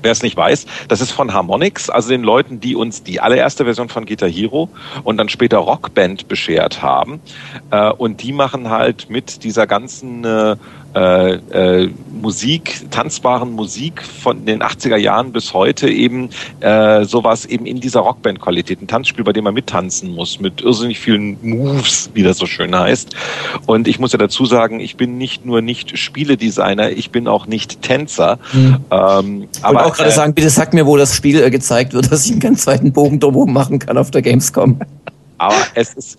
wer es nicht weiß, das ist von Harmonix, also den Leuten, die uns die allererste Version von Guitar Hero und dann später Rockband beschert haben. Äh, und die machen halt mit dieser ganzen äh, äh, äh, Musik, tanzbaren Musik von den 80er Jahren bis heute eben äh, sowas eben in dieser Rockband-Qualität. Ein Tanzspiel, bei dem man mittanzen muss, mit irrsinnig vielen Moves, wie das so schön heißt. Und ich muss ja dazu sagen, ich bin nicht nur nicht Spieledesigner, ich bin auch nicht Tänzer. Mhm. Ähm, ich wollte auch gerade äh, sagen, bitte sag mir, wo das Spiel äh, gezeigt wird, dass ich einen ganz zweiten Bogen drumherum machen kann auf der Gamescom. Aber es ist,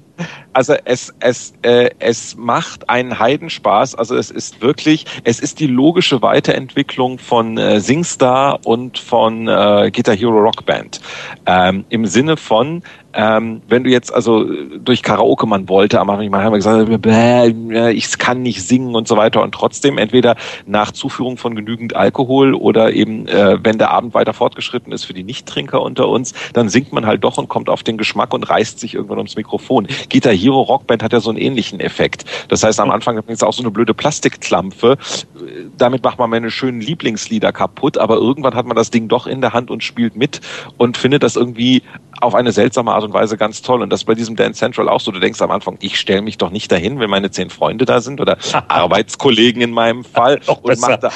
also es, es, äh, es macht einen Heidenspaß. Also es ist wirklich, es ist die logische Weiterentwicklung von äh, Singstar und von äh, Guitar Hero Rock Band. Ähm, Im Sinne von, ähm, wenn du jetzt also durch Karaoke man wollte, aber manchmal haben wir gesagt, ich kann nicht singen und so weiter und trotzdem entweder nach Zuführung von genügend Alkohol oder eben äh, wenn der Abend weiter fortgeschritten ist für die Nichttrinker unter uns, dann singt man halt doch und kommt auf den Geschmack und reißt sich irgendwann ums Mikrofon. Guitar Hero Rockband hat ja so einen ähnlichen Effekt. Das heißt, am Anfang ist auch so eine blöde Plastikklampfe. Damit macht man meine schönen Lieblingslieder kaputt, aber irgendwann hat man das Ding doch in der Hand und spielt mit und findet das irgendwie auf eine seltsame Art und Weise ganz toll. Und das bei diesem Dance Central auch so. Du denkst am Anfang, ich stelle mich doch nicht dahin, wenn meine zehn Freunde da sind oder Arbeitskollegen in meinem Fall und mach da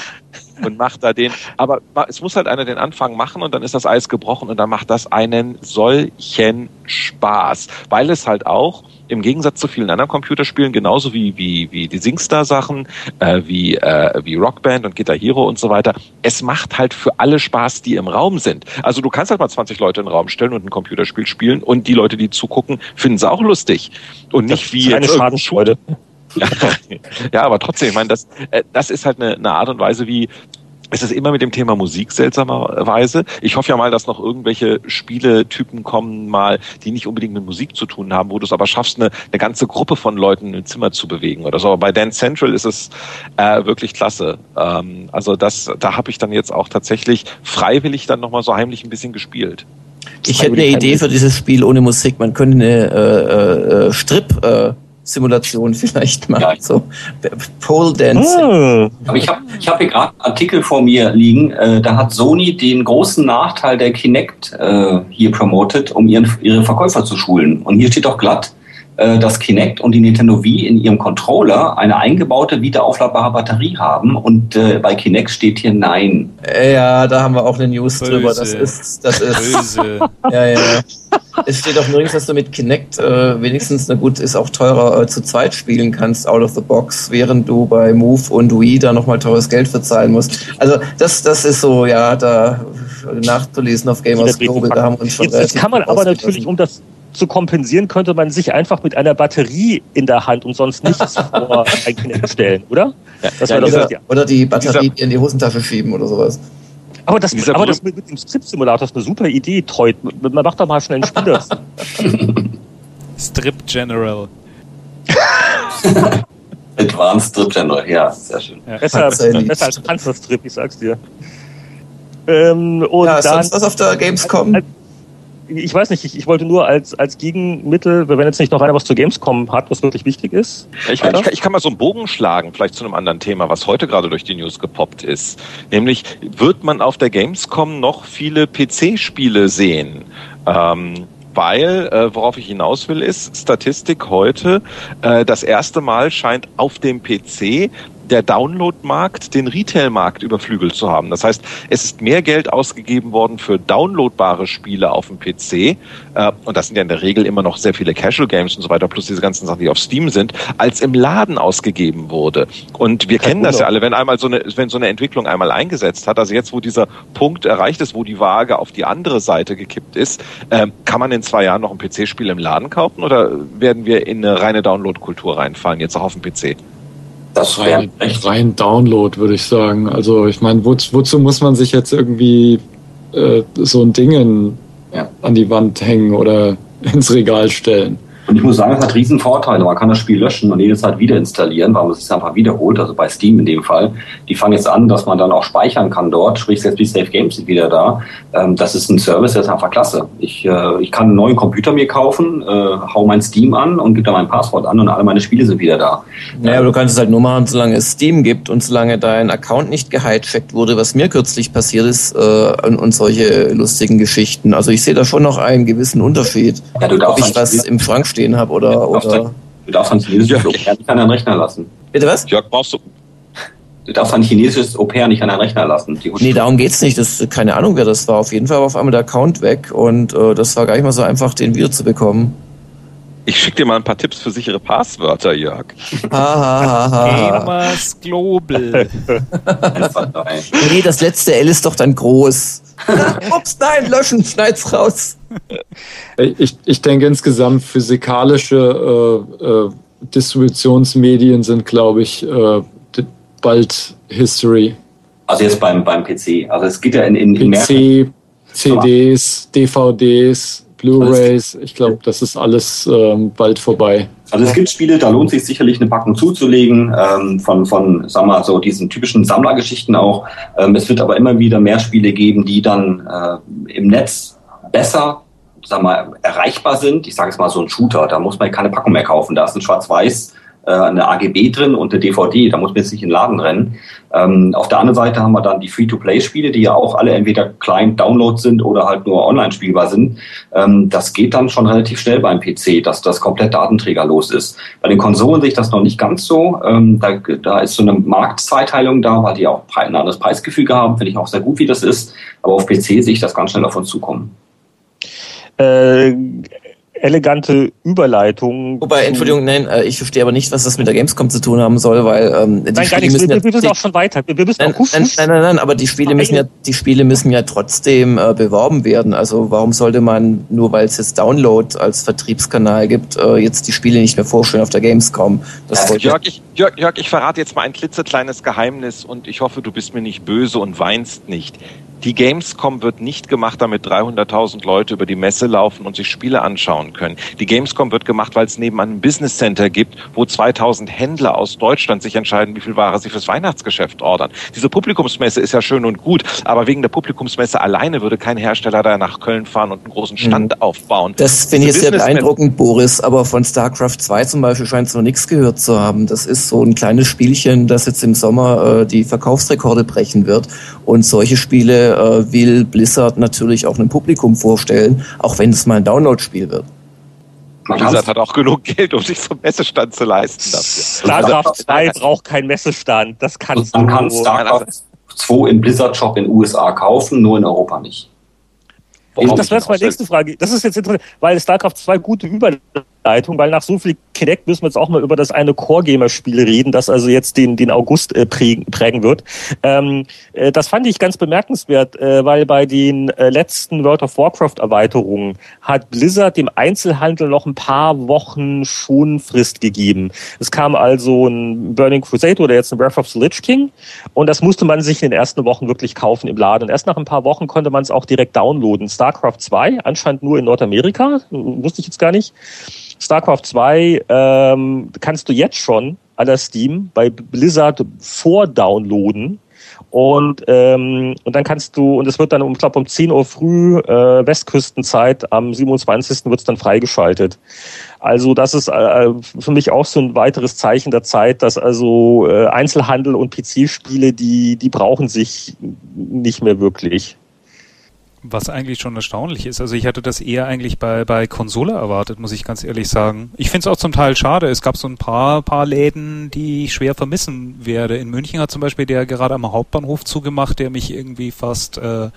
und macht da den. Aber es muss halt einer den Anfang machen und dann ist das Eis gebrochen und dann macht das einen solchen Spaß, weil es halt auch im Gegensatz zu vielen anderen Computerspielen, genauso wie, wie, wie die Singstar-Sachen, äh, wie, äh, wie Rockband und Guitar Hero und so weiter, es macht halt für alle Spaß, die im Raum sind. Also du kannst halt mal 20 Leute in den Raum stellen und ein Computerspiel spielen und die Leute, die zugucken, finden es auch lustig. Und nicht das wie eine Schadensfreude. Ja, ja, aber trotzdem, ich meine, das, äh, das ist halt eine, eine Art und Weise, wie es ist immer mit dem Thema Musik seltsamerweise. Ich hoffe ja mal, dass noch irgendwelche Spieletypen kommen, mal, die nicht unbedingt mit Musik zu tun haben, wo du es aber schaffst, eine, eine ganze Gruppe von Leuten im Zimmer zu bewegen oder so. Aber bei Dance Central ist es äh, wirklich klasse. Ähm, also das, da habe ich dann jetzt auch tatsächlich freiwillig dann nochmal so heimlich ein bisschen gespielt. Ich hätte eine Idee für dieses Spiel ohne Musik. Man könnte eine äh, äh, Strip äh, Simulation vielleicht mal. Ja. So Pole Dancing. Oh. Aber ich habe ich hab hier gerade einen Artikel vor mir liegen. Äh, da hat Sony den großen Nachteil der Kinect äh, hier promotet, um ihren, ihre Verkäufer zu schulen. Und hier steht doch glatt, äh, dass Kinect und die Nintendo Wii in ihrem Controller eine eingebaute wiederaufladbare Batterie haben und äh, bei Kinect steht hier Nein. Ja, da haben wir auch eine News Böse. drüber. Das ist, das ist. Böse. Ja, ja. Es steht auch nirgends, dass du mit Kinect äh, wenigstens, na gut, ist auch teurer, äh, zu zweit spielen kannst, out of the box, während du bei Move und Wii da nochmal teures Geld verzahlen musst. Also das, das ist so, ja, da nachzulesen auf Gamers Global, da haben wir uns schon Jetzt, jetzt kann man aber natürlich, um das zu kompensieren, könnte man sich einfach mit einer Batterie in der Hand und sonst nichts vor ein Kinect stellen, oder? Ja, ja, oder, ja. oder die Batterie in die Hosentasche schieben oder sowas. Aber das, aber das mit, mit dem Strip-Simulator ist eine super Idee, Teut. Man macht doch mal schnell einen Spieler. Strip General. Advanced Strip General, ja, sehr schön. Ja. Besser, besser als Panzerstrip, ich sag's dir. Ähm, und ja, dann, sonst was auf der Gamescom? Als, ich weiß nicht, ich, ich wollte nur als, als Gegenmittel, wenn jetzt nicht noch einer was zur Gamescom hat, was wirklich wichtig ist. Ich, kann, ich, kann, ich kann mal so einen Bogen schlagen, vielleicht zu einem anderen Thema, was heute gerade durch die News gepoppt ist. Nämlich, wird man auf der Gamescom noch viele PC-Spiele sehen? Ähm, weil, äh, worauf ich hinaus will, ist Statistik heute, äh, das erste Mal scheint auf dem PC der Download-Markt den Retail-Markt überflügelt zu haben. Das heißt, es ist mehr Geld ausgegeben worden für downloadbare Spiele auf dem PC, äh, und das sind ja in der Regel immer noch sehr viele Casual Games und so weiter, plus diese ganzen Sachen, die auf Steam sind, als im Laden ausgegeben wurde. Und wir kennen das ja alle, wenn einmal so eine, wenn so eine Entwicklung einmal eingesetzt hat, also jetzt, wo dieser Punkt erreicht ist, wo die Waage auf die andere Seite gekippt ist, äh, kann man in zwei Jahren noch ein PC-Spiel im Laden kaufen oder werden wir in eine reine Download-Kultur reinfallen, jetzt auch auf dem PC? Das rein, rein Download, würde ich sagen. Also ich meine, wo, wozu muss man sich jetzt irgendwie äh, so ein Ding in, ja. an die Wand hängen oder ins Regal stellen? Und ich muss sagen, es hat riesen Vorteile. Man kann das Spiel löschen und jede Zeit wieder installieren, weil man es einfach wiederholt, also bei Steam in dem Fall. Die fangen jetzt an, dass man dann auch speichern kann dort, sprich selbst die Safe Games sind wieder da. Ähm, das ist ein Service, der ist einfach klasse. Ich, äh, ich kann einen neuen Computer mir kaufen, äh, hau mein Steam an und gebe da mein Passwort an und alle meine Spiele sind wieder da. Naja, aber du kannst es halt nur machen, solange es Steam gibt und solange dein Account nicht gehijackt wurde, was mir kürzlich passiert ist äh, und, solche lustigen Geschichten. Also ich sehe da schon noch einen gewissen Unterschied, ja, du ob ich was im Schrank stehen habe oder. Du darfst, oder du darfst dann zumindest ja. nicht an deinen Rechner lassen. Bitte was? Jörg, brauchst du, Du darfst ein chinesisches Au-pair nicht an einen Rechner lassen. nee, darum geht's nicht. Das, keine Ahnung, wer das war. Auf jeden Fall war auf einmal der Account weg und äh, das war gar nicht mal so einfach, den wiederzubekommen. Ich schicke dir mal ein paar Tipps für sichere Passwörter, Jörg. Gamers Global. nee, das letzte L ist doch dann groß. Ups, nein, löschen, schneid's raus. Ich, ich denke insgesamt physikalische äh, äh, Distributionsmedien sind, glaube ich, äh, bald History. Also jetzt beim, beim PC. Also es geht ja in, in, in PC, CDs, DVDs, Blu-rays. Ich glaube, das ist alles ähm, bald vorbei. Also es gibt Spiele, da lohnt sich sicherlich eine Packung zuzulegen, ähm, von, von, wir mal, so diesen typischen Sammlergeschichten auch. Ähm, es wird aber immer wieder mehr Spiele geben, die dann äh, im Netz besser, wir mal, erreichbar sind. Ich sage es mal so ein Shooter, da muss man keine Packung mehr kaufen. Da ist ein Schwarz-Weiß äh, eine AGB drin und eine DVD. Da muss man jetzt nicht in den Laden rennen. Ähm, auf der anderen Seite haben wir dann die Free-to-Play-Spiele, die ja auch alle entweder Client-Download sind oder halt nur online spielbar sind. Ähm, das geht dann schon relativ schnell beim PC, dass das komplett datenträgerlos ist. Bei den Konsolen sehe ich das noch nicht ganz so. Ähm, da, da ist so eine Marktzweiteilung da, weil die auch ein anderes Preisgefüge haben. Finde ich auch sehr gut, wie das ist. Aber auf PC sehe ich das ganz schnell auf uns zukommen. Äh, elegante Überleitung. Wobei, Entschuldigung, nein, äh, ich verstehe aber nicht, was das mit der Gamescom zu tun haben soll, weil ähm, die nein, Spiele nichts, müssen wir, ja, wir müssen auch schon weiter. Wir müssen nein, auch nein, nein, nein, nein, aber die Spiele müssen ja, die Spiele müssen ja trotzdem äh, beworben werden. Also warum sollte man nur, weil es jetzt Download als Vertriebskanal gibt, äh, jetzt die Spiele nicht mehr vorstellen auf der Gamescom? Das ja, Jörg, ich, Jörg, Jörg, ich verrate jetzt mal ein klitzekleines Geheimnis und ich hoffe, du bist mir nicht böse und weinst nicht. Die Gamescom wird nicht gemacht, damit 300.000 Leute über die Messe laufen und sich Spiele anschauen können. Die Gamescom wird gemacht, weil es nebenan ein Business Center gibt, wo 2000 Händler aus Deutschland sich entscheiden, wie viel Ware sie fürs Weihnachtsgeschäft ordern. Diese Publikumsmesse ist ja schön und gut, aber wegen der Publikumsmesse alleine würde kein Hersteller da nach Köln fahren und einen großen Stand mhm. aufbauen. Das finde ich sehr beeindruckend, Boris, aber von StarCraft 2 zum Beispiel scheint es noch nichts gehört zu haben. Das ist so ein kleines Spielchen, das jetzt im Sommer äh, die Verkaufsrekorde brechen wird. Und solche Spiele äh, will Blizzard natürlich auch einem Publikum vorstellen, auch wenn es mal ein Download-Spiel wird. Blizzard hat auch genug Geld, um sich so einen Messestand zu leisten. StarCraft 2 braucht keinen Messestand. Das kannst Man kann StarCraft 2 im Blizzard-Shop in den USA kaufen, nur in Europa nicht. Ich, das wäre jetzt meine nächste Frage. Das ist jetzt interessant, weil StarCraft 2 gute Überleitung, weil nach so viel Kinect müssen wir jetzt auch mal über das eine Core-Gamer-Spiel reden, das also jetzt den, den August äh, prägen, wird. Ähm, äh, das fand ich ganz bemerkenswert, äh, weil bei den äh, letzten World of Warcraft-Erweiterungen hat Blizzard dem Einzelhandel noch ein paar Wochen Schonfrist gegeben. Es kam also ein Burning Crusade oder jetzt ein Breath of the Lich King und das musste man sich in den ersten Wochen wirklich kaufen im Laden. Und erst nach ein paar Wochen konnte man es auch direkt downloaden. StarCraft 2, anscheinend nur in Nordamerika, wusste ich jetzt gar nicht. StarCraft 2 ähm, kannst du jetzt schon aller Steam bei Blizzard vordownloaden. Und, ähm, und dann kannst du, und es wird dann, um, ich glaube, um 10 Uhr früh äh, Westküstenzeit, am 27. wird es dann freigeschaltet. Also das ist äh, für mich auch so ein weiteres Zeichen der Zeit, dass also äh, Einzelhandel und PC-Spiele, die, die brauchen sich nicht mehr wirklich. Was eigentlich schon erstaunlich ist. Also ich hatte das eher eigentlich bei, bei Konsole erwartet, muss ich ganz ehrlich sagen. Ich finde es auch zum Teil schade. Es gab so ein paar, paar Läden, die ich schwer vermissen werde. In München hat zum Beispiel der gerade am Hauptbahnhof zugemacht, der mich irgendwie fast äh,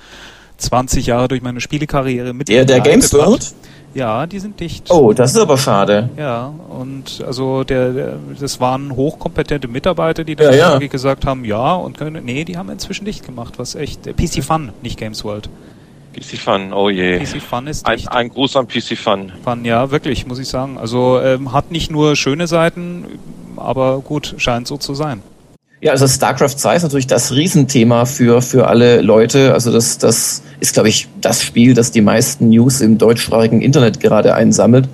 20 Jahre durch meine Spielekarriere mit. Der, der Games World? Ja, die sind dicht. Oh, das ist aber schade. Ja, und also der, der das waren hochkompetente Mitarbeiter, die dann ja, ja. gesagt haben, ja, und können, nee, die haben inzwischen dicht gemacht, was echt PC Fun, nicht Games World. PC Fun, oh je. PC Fun ist ein, ein Gruß an PC Fun. Fun, ja, wirklich, muss ich sagen. Also ähm, hat nicht nur schöne Seiten, aber gut, scheint so zu sein. Ja, also StarCraft 2 ist natürlich das Riesenthema für, für alle Leute. Also das, das ist, glaube ich, das Spiel, das die meisten News im deutschsprachigen Internet gerade einsammelt.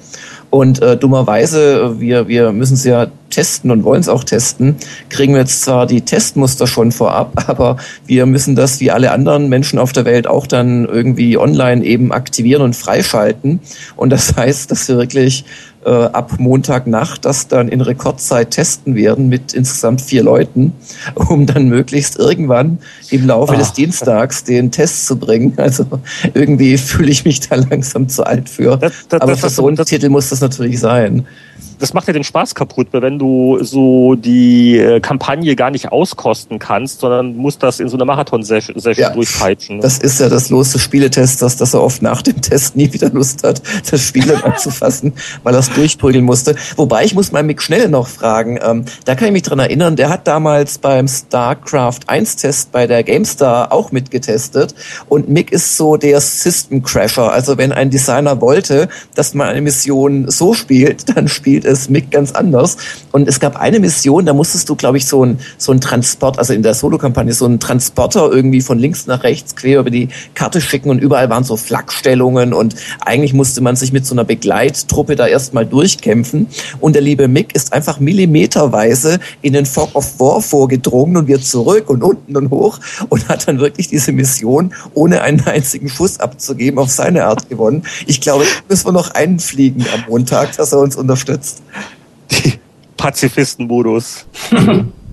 Und äh, dummerweise, wir, wir müssen es ja testen und wollen es auch testen, kriegen wir jetzt zwar die Testmuster schon vorab, aber wir müssen das wie alle anderen Menschen auf der Welt auch dann irgendwie online eben aktivieren und freischalten. Und das heißt, dass wir wirklich äh, ab Montagnacht das dann in Rekordzeit testen werden mit insgesamt vier Leuten, um dann möglichst irgendwann im Laufe Ach. des Dienstags den Test zu bringen. Also irgendwie fühle ich mich da langsam zu alt für. Das, das, Aber für so einen Titel muss das natürlich sein. Das macht ja den Spaß kaputt, weil wenn du so die äh, Kampagne gar nicht auskosten kannst, sondern musst das in so einer Marathon-Session ja, durchpeitschen. Ne? Das ist ja das Los des Spieletesters, dass er oft nach dem Test nie wieder Lust hat, das Spiel anzufassen, weil er es durchprügeln musste. Wobei ich muss mal Mick Schnell noch fragen, ähm, da kann ich mich dran erinnern, der hat damals beim StarCraft 1-Test bei der GameStar auch mitgetestet und Mick ist so der System Crasher. Also wenn ein Designer wollte, dass man eine Mission so spielt, dann spielt es Mick ganz anders. Und es gab eine Mission, da musstest du, glaube ich, so ein, so ein Transport, also in der Solo-Kampagne, so ein Transporter irgendwie von links nach rechts quer über die Karte schicken und überall waren so Flakstellungen und eigentlich musste man sich mit so einer Begleittruppe da erstmal durchkämpfen. Und der liebe Mick ist einfach millimeterweise in den Fog of War vorgedrungen und wird zurück und unten und hoch und hat dann wirklich diese Mission ohne einen einzigen Schuss abzugeben auf seine Art gewonnen. Ich glaube, müssen wir noch einfliegen am Montag, dass er uns unterstützt. Pazifisten-Modus.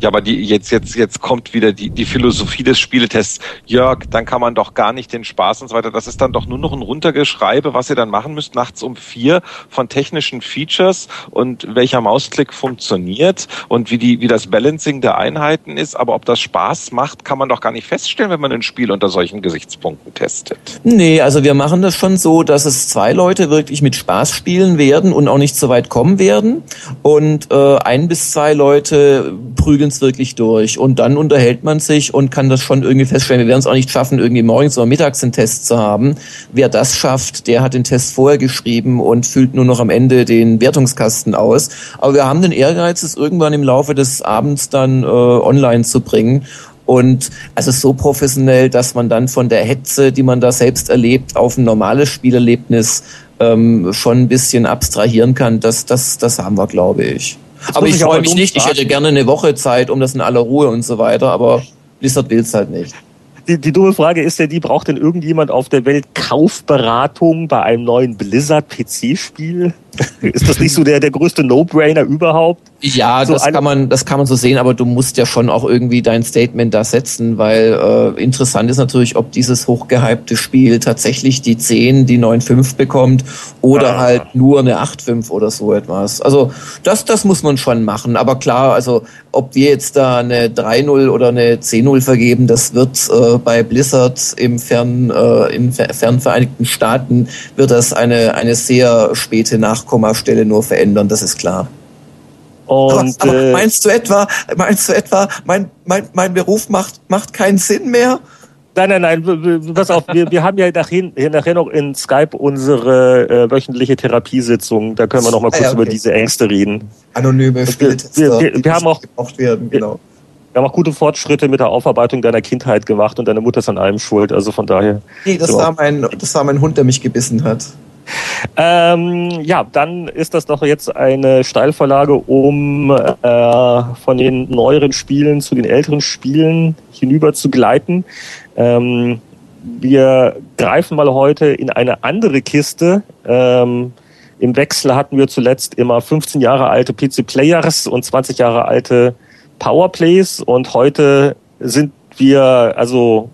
Ja, aber die, jetzt, jetzt, jetzt kommt wieder die, die Philosophie des Spieletests. Jörg, dann kann man doch gar nicht den Spaß und so weiter. Das ist dann doch nur noch ein Runtergeschreibe, was ihr dann machen müsst nachts um vier von technischen Features und welcher Mausklick funktioniert und wie die, wie das Balancing der Einheiten ist. Aber ob das Spaß macht, kann man doch gar nicht feststellen, wenn man ein Spiel unter solchen Gesichtspunkten testet. Nee, also wir machen das schon so, dass es zwei Leute wirklich mit Spaß spielen werden und auch nicht so weit kommen werden. Und äh, ein bis zwei Leute prügeln es wirklich durch. Und dann unterhält man sich und kann das schon irgendwie feststellen. Wir werden es auch nicht schaffen, irgendwie morgens oder mittags einen Test zu haben. Wer das schafft, der hat den Test vorher geschrieben und füllt nur noch am Ende den Wertungskasten aus. Aber wir haben den Ehrgeiz, es irgendwann im Laufe des Abends dann äh, online zu bringen. Und also so professionell, dass man dann von der Hetze, die man da selbst erlebt, auf ein normales Spielerlebnis ähm, schon ein bisschen abstrahieren kann, das, das, das haben wir, glaube ich aber ich freue mich nicht. Ich hätte gerne eine Woche Zeit, um das in aller Ruhe und so weiter, aber Blizzard will es halt nicht. Die, die dumme Frage ist ja die, braucht denn irgendjemand auf der Welt Kaufberatung bei einem neuen Blizzard-PC-Spiel? Ist das nicht so der, der größte No-Brainer überhaupt? Ja, so das kann man, das kann man so sehen, aber du musst ja schon auch irgendwie dein Statement da setzen, weil äh, interessant ist natürlich, ob dieses hochgehypte Spiel tatsächlich die 10, die 9,5 bekommt oder ah. halt nur eine 8,5 oder so etwas. Also das, das muss man schon machen. Aber klar, also ob wir jetzt da eine 3-0 oder eine 10-0 vergeben, das wird äh, bei Blizzard im fern, äh, in fern Vereinigten Staaten wird das eine, eine sehr späte Nachkommastelle nur verändern, das ist klar. Und, aber, aber äh, meinst du etwa, meinst du etwa, mein, mein, mein Beruf macht, macht keinen Sinn mehr? Nein, nein, nein, pass auf, wir, wir haben ja nachher, nachher noch in Skype unsere äh, wöchentliche Therapiesitzung. Da können wir noch mal kurz ah, ja, okay. über diese Ängste reden. Anonyme Spieltester. Wir, wir, wir haben auch, werden, genau. Wir haben auch gute Fortschritte mit der Aufarbeitung deiner Kindheit gemacht und deine Mutter ist an allem schuld. Also von daher. Nee, das, war mein, das war mein Hund, der mich gebissen hat. Ähm, ja, dann ist das doch jetzt eine Steilvorlage, um äh, von den neueren Spielen zu den älteren Spielen hinüber zu gleiten. Ähm, wir greifen mal heute in eine andere Kiste. Ähm, Im Wechsel hatten wir zuletzt immer 15 Jahre alte PC Players und 20 Jahre alte Powerplays und heute sind wir also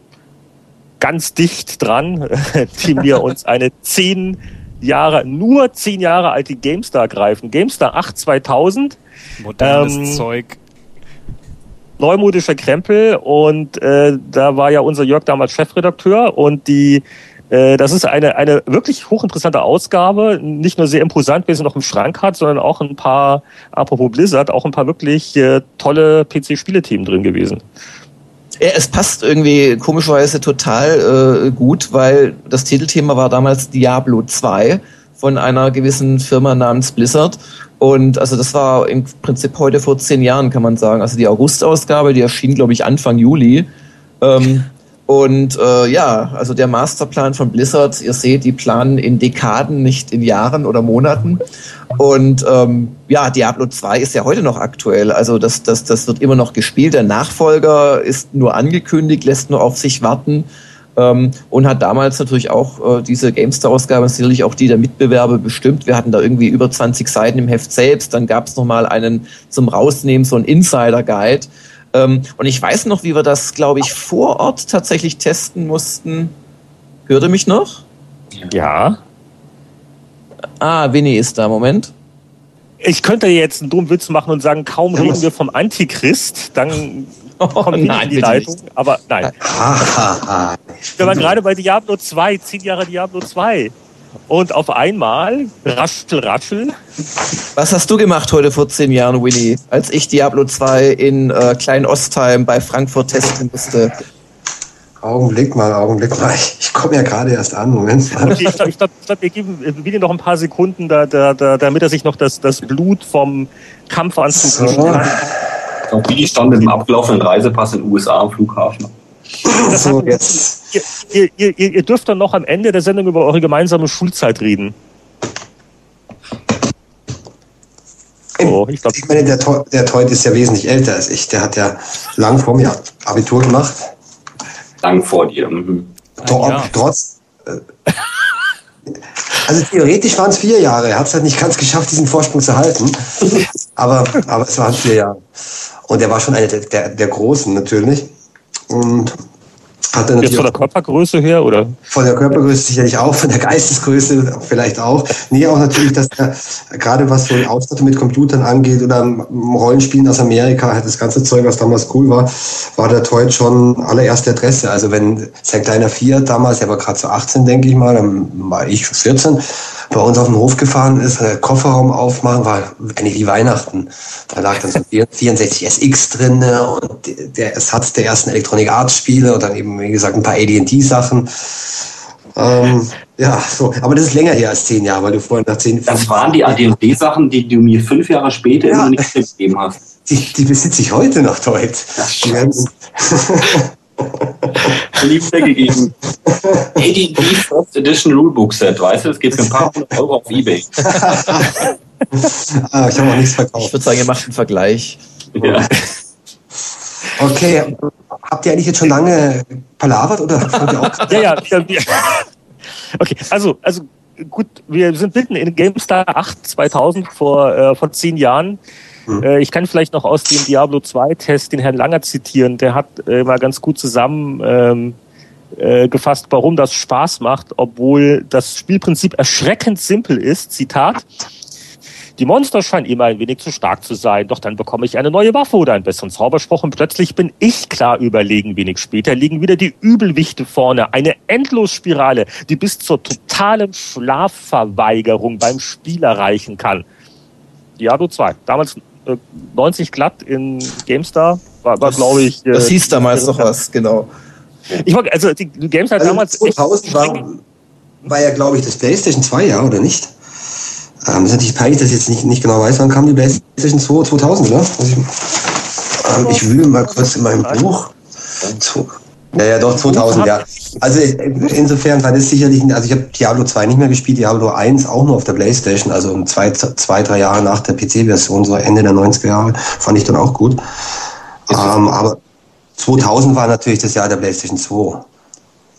ganz dicht dran, die wir uns eine 10 Jahre, nur zehn Jahre alte GameStar greifen. GameStar 8 2000. Modernes ähm, Zeug. Neumodischer Krempel und äh, da war ja unser Jörg damals Chefredakteur und die äh, das ist eine, eine wirklich hochinteressante Ausgabe, nicht nur sehr imposant, wie sie noch im Schrank hat, sondern auch ein paar, apropos Blizzard, auch ein paar wirklich äh, tolle PC-Spielethemen drin gewesen. Ja, es passt irgendwie komischerweise total äh, gut, weil das Titelthema war damals Diablo 2 von einer gewissen Firma namens Blizzard. Und also das war im Prinzip heute vor zehn Jahren, kann man sagen. Also die August-Ausgabe, die erschien, glaube ich, Anfang Juli. Ähm, und äh, ja, also der Masterplan von Blizzard, ihr seht, die planen in Dekaden, nicht in Jahren oder Monaten. Und ähm, ja, Diablo 2 ist ja heute noch aktuell. Also das, das, das wird immer noch gespielt. Der Nachfolger ist nur angekündigt, lässt nur auf sich warten. Ähm, und hat damals natürlich auch äh, diese GameStar-Ausgabe, sicherlich auch die der Mitbewerber bestimmt. Wir hatten da irgendwie über 20 Seiten im Heft selbst. Dann gab es nochmal einen zum Rausnehmen, so ein Insider-Guide. Ähm, und ich weiß noch, wie wir das, glaube ich, vor Ort tatsächlich testen mussten. Hörte mich noch? Ja. Ah, Winnie ist da. Moment. Ich könnte jetzt einen dummen Witz machen und sagen, kaum reden wir vom Antichrist, dann Oh, kommt Winnie in die Leitung. Aber nein. Wir waren gerade bei Diablo 2, zehn Jahre Diablo 2. Und auf einmal, raschel, raschel, Was hast du gemacht heute vor zehn Jahren, Winnie, als ich Diablo 2 in äh, Klein-Ostheim bei Frankfurt testen musste? Augenblick mal, Augenblick mal. Ich, ich komme ja gerade erst an. Moment mal. Okay, ich glaube, ich glaub, ich glaub, wir geben Willi noch ein paar Sekunden, da, da, da, damit er sich noch das, das Blut vom Kampfanzug So. kann. Wie stand mit dem abgelaufenen Reisepass in den USA am Flughafen. So, jetzt. Ihr, ihr, ihr, ihr dürft dann noch am Ende der Sendung über eure gemeinsame Schulzeit reden. So, ich glaube, Ich meine, der, Teu- der Teut ist ja wesentlich älter als ich. Der hat ja lang vor mir Abitur gemacht. Lang vor dir. Mhm. Trotz. äh, Also theoretisch waren es vier Jahre. Er hat es halt nicht ganz geschafft, diesen Vorsprung zu halten. Aber, aber es waren vier Jahre. Und er war schon einer der, der, der Großen natürlich. Und hat jetzt natürlich von der Körpergröße her, oder? von der Körpergröße sicherlich auch, von der Geistesgröße vielleicht auch. Nee, auch natürlich, dass er, gerade was so die Ausstattung mit Computern angeht oder Rollenspielen aus Amerika, halt das ganze Zeug, was damals cool war, war der Toy schon allererste Adresse. Also wenn sein kleiner Fiat damals, der war gerade so 18, denke ich mal, dann war ich 14, bei uns auf den Hof gefahren ist, äh, Kofferraum aufmachen, war eigentlich wie Weihnachten. Da lag dann so ein 64 SX drin und der Ersatz der ersten Electronic Arts Spiele und dann eben, wie gesagt, ein paar AD&D Sachen. Ähm, ja, so. Aber das ist länger her als zehn Jahre, weil du vorhin nach zehn, Das waren die AD&D-Sachen, die du mir fünf Jahre später Ja. immer nicht gegeben hast. die, die besitze ich heute noch dort. Die werden, Lieb weggegeben. AD&D First Edition Rulebook Set, weißt du, das geht für ein paar hundert Euro auf Ebay. ah, ich habe noch nichts Ich verkauft. würde sagen, ihr macht einen Vergleich. Ja. Okay, habt ihr eigentlich jetzt schon lange palavert oder ihr auch Ja, ja. ja. Okay, also, also gut, wir sind mitten in GameStar 8 2000 vor, äh, vor zehn Jahren. Äh, ich kann vielleicht noch aus dem Diablo 2 Test den Herrn Langer zitieren. Der hat äh, mal ganz gut zusammen ähm, äh, gefasst, warum das Spaß macht, obwohl das Spielprinzip erschreckend simpel ist. Zitat. Die Monster scheinen immer ein wenig zu stark zu sein, doch dann bekomme ich eine neue Waffe oder einen besseren Zauberspruch und plötzlich bin ich klar überlegen. Wenig später liegen wieder die Übelwichte vorne. Eine Endlosspirale, die bis zur totalen Schlafverweigerung beim Spieler reichen kann. Diablo 2. Damals äh, 90 glatt in GameStar. War, war glaube ich. Äh, Das hieß damals noch was, genau. Ich mag, also die GameStar Also damals. 2000 war, war ja, glaube ich, das PlayStation 2 Jahr, oder nicht? Ähm, das ist natürlich peinlich, dass ich jetzt nicht, nicht genau weiß, wann kam die PlayStation 2? 2000, oder? Muss ich, ähm, ich wühle mal kurz in meinem Buch. Zu- Ja, ja, doch, 2000, ja. Also insofern war das sicherlich, also ich habe Diablo 2 nicht mehr gespielt, Diablo 1 auch nur auf der Playstation, also um zwei, zwei drei Jahre nach der PC-Version, so Ende der 90er Jahre, fand ich dann auch gut. Ähm, aber 2000 war natürlich das Jahr der Playstation 2.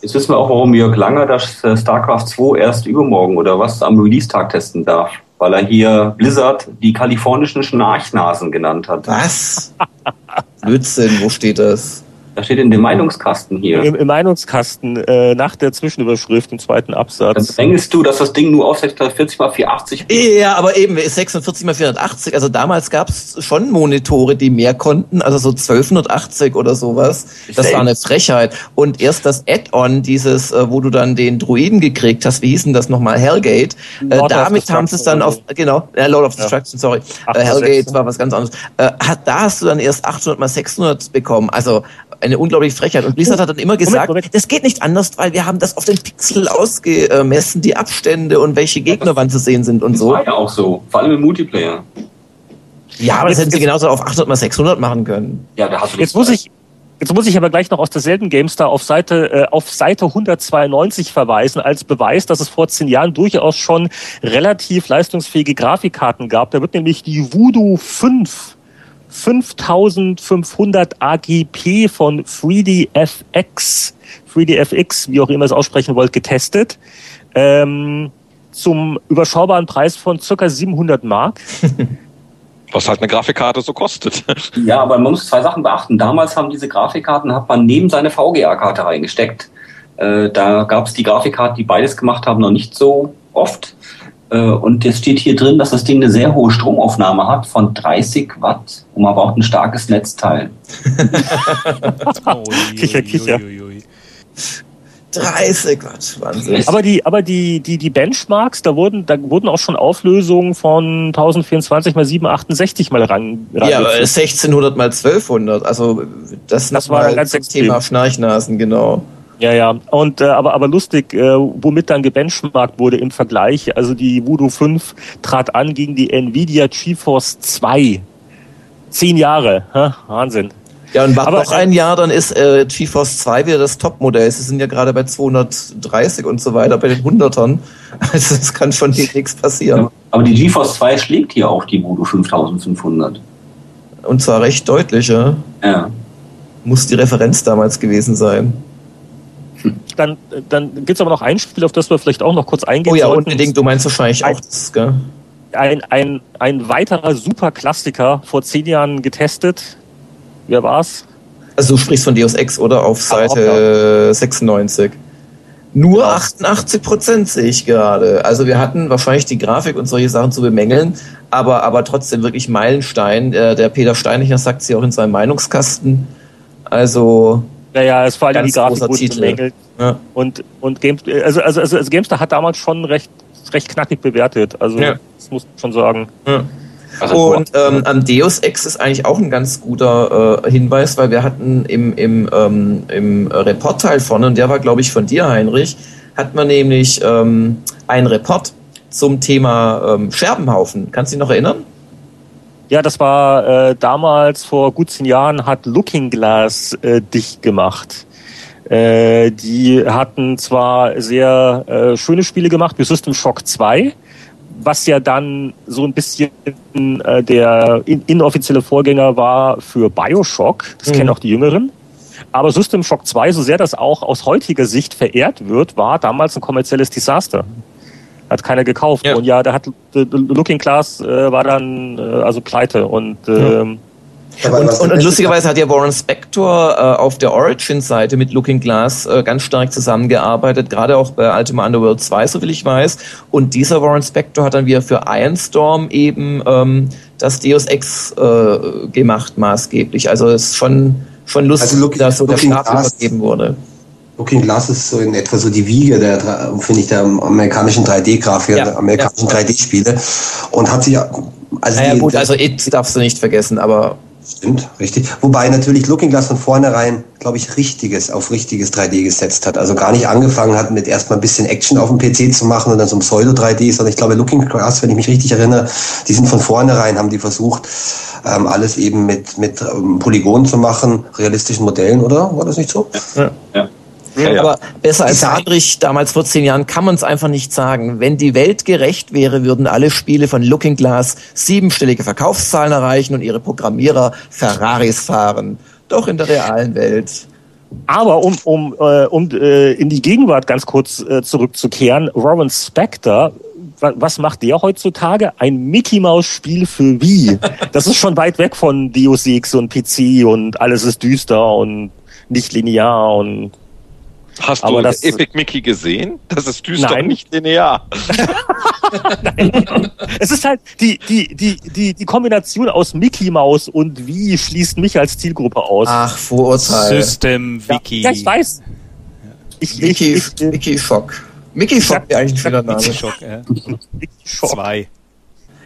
Jetzt wissen wir auch, warum Jörg Langer das äh, StarCraft 2 erst übermorgen oder was am Release-Tag testen darf. Weil er hier Blizzard die kalifornischen Schnarchnasen genannt hat. Was? Blödsinn, wo steht das? Das steht in dem Meinungskasten hier. Im, Im Meinungskasten äh, nach der Zwischenüberschrift im zweiten Dann Absatz. denkst du, dass das Ding nur auf 640 x 480 Ja, aber eben, 46 mal 480, also damals gab es schon Monitore, die mehr konnten, also so 1280 oder sowas. Das war eine Frechheit. Und erst das Add-on, dieses, äh, wo du dann den Druiden gekriegt hast, wie hieß denn das nochmal, Hellgate, äh, damit haben sie es dann auf, genau, äh, Lord of Destruction, sorry, Ach, äh, Hellgate war was ganz anderes. Äh, hat, da hast du dann erst 800 mal 600 bekommen, also eine unglaubliche Frechheit. Und Blizzard hat dann immer gesagt, Moment. das geht nicht anders, weil wir haben das auf den Pixel ausgemessen, die Abstände und welche Gegner wann zu sehen sind und Das so. war ja auch so. Vor allem im Multiplayer. Ja, aber das hätten sie genauso auf 800 mal 600 machen können. Ja, da hast du Jetzt muss ich, jetzt muss ich aber gleich noch aus derselben GameStar auf Seite, äh, auf Seite 192 verweisen, als Beweis, dass es vor zehn Jahren durchaus schon relativ leistungsfähige Grafikkarten gab. Da wird nämlich die Voodoo 5 5500 AGP von 3DFX, 3DFX, wie auch immer ihr es aussprechen wollt, getestet. Ähm, zum überschaubaren Preis von circa 700 Mark. Was halt eine Grafikkarte so kostet. Ja, aber man muss zwei Sachen beachten. Damals haben diese Grafikkarten, hat man neben seine VGA-Karte reingesteckt. Äh, da gab es die Grafikkarten, die beides gemacht haben, noch nicht so oft. Äh, und es steht hier drin, dass das Ding eine sehr hohe Stromaufnahme hat von 30 Watt und man braucht ein starkes Netzteil. oh, kicher, kicher. 30 Watt, Wahnsinn. Aber die, aber die, die, die Benchmarks, da wurden, da wurden auch schon Auflösungen von 1024 mal 768 mal ran. Ja, aber 1600 mal 1200, also das, das war ganz das Thema Schnarchnasen, genau. Ja, ja. Und äh, aber aber lustig, äh, womit dann gebenchmarkt wurde im Vergleich. Also die Voodoo 5 trat an gegen die Nvidia GeForce 2. Zehn Jahre, hä? Wahnsinn. Ja, und warte noch ein Jahr, dann ist äh, GeForce 2 wieder das Topmodell. Sie sind ja gerade bei 230 und so weiter, bei den Hundertern. Also es kann schon hier nichts passieren. Ja, aber die GeForce 2 schlägt hier auch die Voodoo 5500. Und zwar recht deutlich, ja. Ja. Muss die Referenz damals gewesen sein dann, dann gibt es aber noch ein Spiel, auf das wir vielleicht auch noch kurz eingehen Oh ja, sollten. unbedingt, du meinst wahrscheinlich ein, auch das, gell? Ein, ein, ein weiterer Superklassiker, vor zehn Jahren getestet. Wer war's? Also du sprichst von Deus Ex, oder? Auf Seite ja. 96. Nur genau. 88 Prozent sehe ich gerade. Also wir hatten wahrscheinlich die Grafik und solche Sachen zu bemängeln, aber, aber trotzdem wirklich Meilenstein. Der, der Peter Steinicher sagt sie auch in seinem Meinungskasten. Also naja, es vor allem die Grafik bemängelt. Ja. Und, und Games, also, also, also, also GameStar hat damals schon recht, recht knackig bewertet. Also, ja. das muss man schon sagen. Ja. Also, und ähm, an Deus Ex ist eigentlich auch ein ganz guter äh, Hinweis, weil wir hatten im, im, ähm, im Reportteil vorne, und der war, glaube ich, von dir, Heinrich, hat man nämlich ähm, einen Report zum Thema ähm, Scherbenhaufen. Kannst du dich noch erinnern? Ja, das war äh, damals vor gut zehn Jahren hat Looking Glass äh, dicht gemacht. Äh, die hatten zwar sehr äh, schöne Spiele gemacht, wie System Shock 2, was ja dann so ein bisschen äh, der in, inoffizielle Vorgänger war für Bioshock. Das mhm. kennen auch die Jüngeren. Aber System Shock 2, so sehr das auch aus heutiger Sicht verehrt wird, war damals ein kommerzielles Desaster hat keiner gekauft. Ja. Und ja, da hat Looking Glass äh, war dann äh, also pleite und ähm, ja. Und, und, und, lustigerweise hat ja Warren Spector äh, auf der Origin-Seite mit Looking Glass äh, ganz stark zusammengearbeitet, gerade auch bei Ultima Underworld 2, so will ich weiß. Und dieser Warren Spector hat dann wieder für Ironstorm eben ähm, das Deus Ex äh, gemacht, maßgeblich. Also es ist schon, schon lustig, also Look, dass so der Start übergeben wurde. Looking Glass ist so in etwa so die Wiege der, finde ich, der amerikanischen 3D-Grafik, ja, der amerikanischen ja. 3D-Spiele. Und hat sich, also. Naja, gut, also It darfst du nicht vergessen, aber. Stimmt, richtig. Wobei natürlich Looking Glass von vornherein, glaube ich, richtiges, auf richtiges 3D gesetzt hat. Also gar nicht angefangen hat mit erstmal ein bisschen Action auf dem PC zu machen und dann so ein Pseudo-3D, sondern ich glaube, Looking Glass, wenn ich mich richtig erinnere, die sind von vornherein, haben die versucht, ähm, alles eben mit, mit ähm, Polygonen zu machen, realistischen Modellen, oder? War das nicht so? Ja, ja. Ja. Aber besser als Heinrich damals vor zehn Jahren kann man es einfach nicht sagen. Wenn die Welt gerecht wäre, würden alle Spiele von Looking Glass siebenstellige Verkaufszahlen erreichen und ihre Programmierer Ferraris fahren. Doch in der realen Welt. Aber um, um, äh, um äh, in die Gegenwart ganz kurz äh, zurückzukehren, Warren Spector was macht der heutzutage? Ein Mickey Maus Spiel für Wii. Das ist schon weit weg von Deus Ex und PC und alles ist düster und nicht linear und Hast Aber du das, Epic Mickey gesehen? Das ist düster nein. nicht linear. nein. Es ist halt die, die, die, die, die Kombination aus Mickey Mouse und wie schließt mich als Zielgruppe aus. Ach, Vorurteil. System Wiki. Ja, ja, ich weiß. Ich, Mickey, ich, ich, Mickey Schock. Mickey Schock wäre eigentlich ein schöner Name. Mickey Schock, ja. Mickey Schock. Zwei.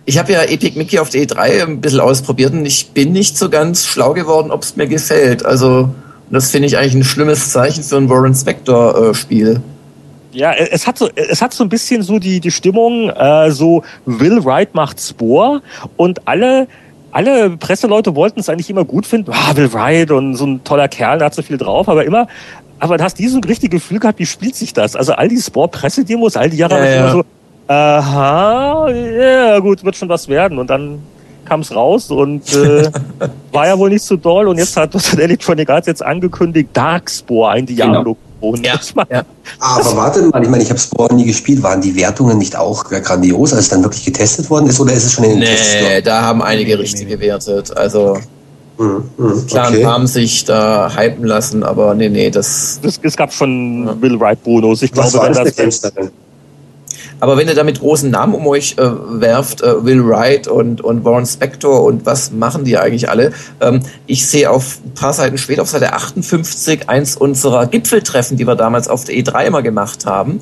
Ich habe ja Epic Mickey auf der E3 ein bisschen ausprobiert und ich bin nicht so ganz schlau geworden, ob es mir gefällt. Also das finde ich eigentlich ein schlimmes Zeichen für ein Warren Spector-Spiel. Äh, ja, es hat so, es hat so ein bisschen so die, die Stimmung, äh, so Will Wright macht Spore und alle, alle Presseleute wollten es eigentlich immer gut finden. Ah, Will Wright und so ein toller Kerl, der hat so viel drauf, aber immer, aber du hast nie so ein richtiges Gefühl gehabt, wie spielt sich das? Also all die Spore-Pressedemos, all die Jahre ja, ja. immer so, aha, ja, gut, wird schon was werden. Und dann kam es raus und äh, war ja wohl nicht so doll. Und jetzt hat das Electronic Arts jetzt angekündigt, Darkspore, ein Diablo. Genau. Ja. ja. Aber warte mal, ich meine, ich habe Spore nie gespielt. Waren die Wertungen nicht auch grandios, als es dann wirklich getestet worden ist? Oder ist es schon in den nee, Tests? Nee, da haben einige richtig gewertet. Also mhm, mhm, Klar, okay. haben sich da hypen lassen, aber nee, nee, das. Es, gab schon ja. Will Wright Bonus. Ich Was glaube, war das, das Aber wenn ihr da mit großen Namen um euch äh, werft, äh, Will Wright und, und Warren Spector und was machen die eigentlich alle? Ähm, ich sehe auf ein paar Seiten später, auf Seite 58, eins unserer Gipfeltreffen, die wir damals auf der E3 immer gemacht haben.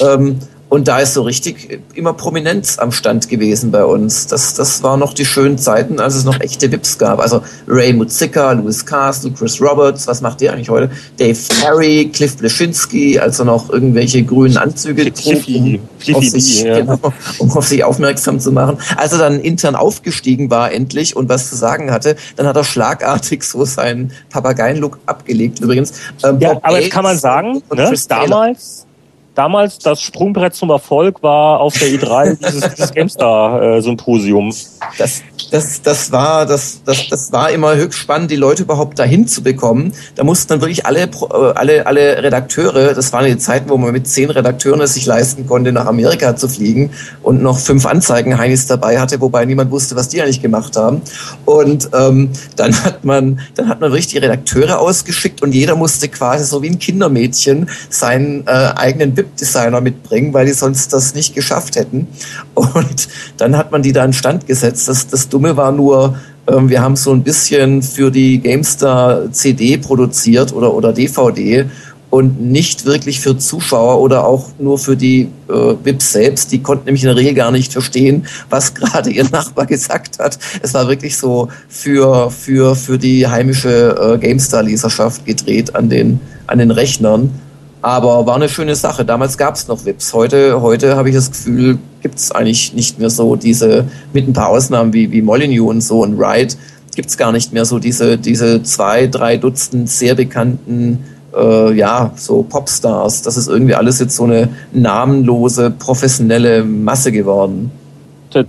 Ähm, und da ist so richtig immer Prominenz am Stand gewesen bei uns. Das, das waren noch die schönen Zeiten, als es noch echte Vips gab. Also Ray Muzika, Louis Castle, Chris Roberts, was macht der eigentlich heute? Dave Perry, Cliff Bleschinski, als er noch irgendwelche grünen Anzüge trug, um, auf sich, ja. genau, um auf sich aufmerksam zu machen. Als er dann intern aufgestiegen war endlich und was zu sagen hatte, dann hat er schlagartig so seinen Papageienlook abgelegt. Übrigens. Ähm, ja, aber jetzt kann man sagen, ne, damals damals das Sprungbrett zum Erfolg war auf der E3 dieses, dieses GameStar-Symposium. Das, das, das, war, das, das, das war immer höchst spannend, die Leute überhaupt dahin zu bekommen. Da mussten dann wirklich alle, äh, alle, alle Redakteure, das waren die Zeiten, wo man mit zehn Redakteuren es sich leisten konnte, nach Amerika zu fliegen und noch fünf Anzeigen Heinis dabei hatte, wobei niemand wusste, was die eigentlich gemacht haben. Und ähm, dann hat man, dann hat man wirklich die Redakteure ausgeschickt und jeder musste quasi so wie ein Kindermädchen seinen äh, eigenen VIP-Designer mitbringen, weil die sonst das nicht geschafft hätten. Und dann hat man die da in Stand gesetzt. Das, das Dumme war nur, ähm, wir haben so ein bisschen für die GameStar CD produziert oder, oder DVD und nicht wirklich für Zuschauer oder auch nur für die äh, VIPs selbst. Die konnten nämlich in der Regel gar nicht verstehen, was gerade ihr Nachbar gesagt hat. Es war wirklich so für, für, für die heimische äh, GameStar-Leserschaft gedreht an den, an den Rechnern. Aber war eine schöne Sache. Damals gab es noch VIPs. Heute, heute habe ich das Gefühl, gibt es eigentlich nicht mehr so diese, mit ein paar Ausnahmen wie, wie Molyneux und so und Wright, gibt es gar nicht mehr so diese, diese zwei, drei Dutzend sehr bekannten äh, ja, so Popstars. Das ist irgendwie alles jetzt so eine namenlose, professionelle Masse geworden.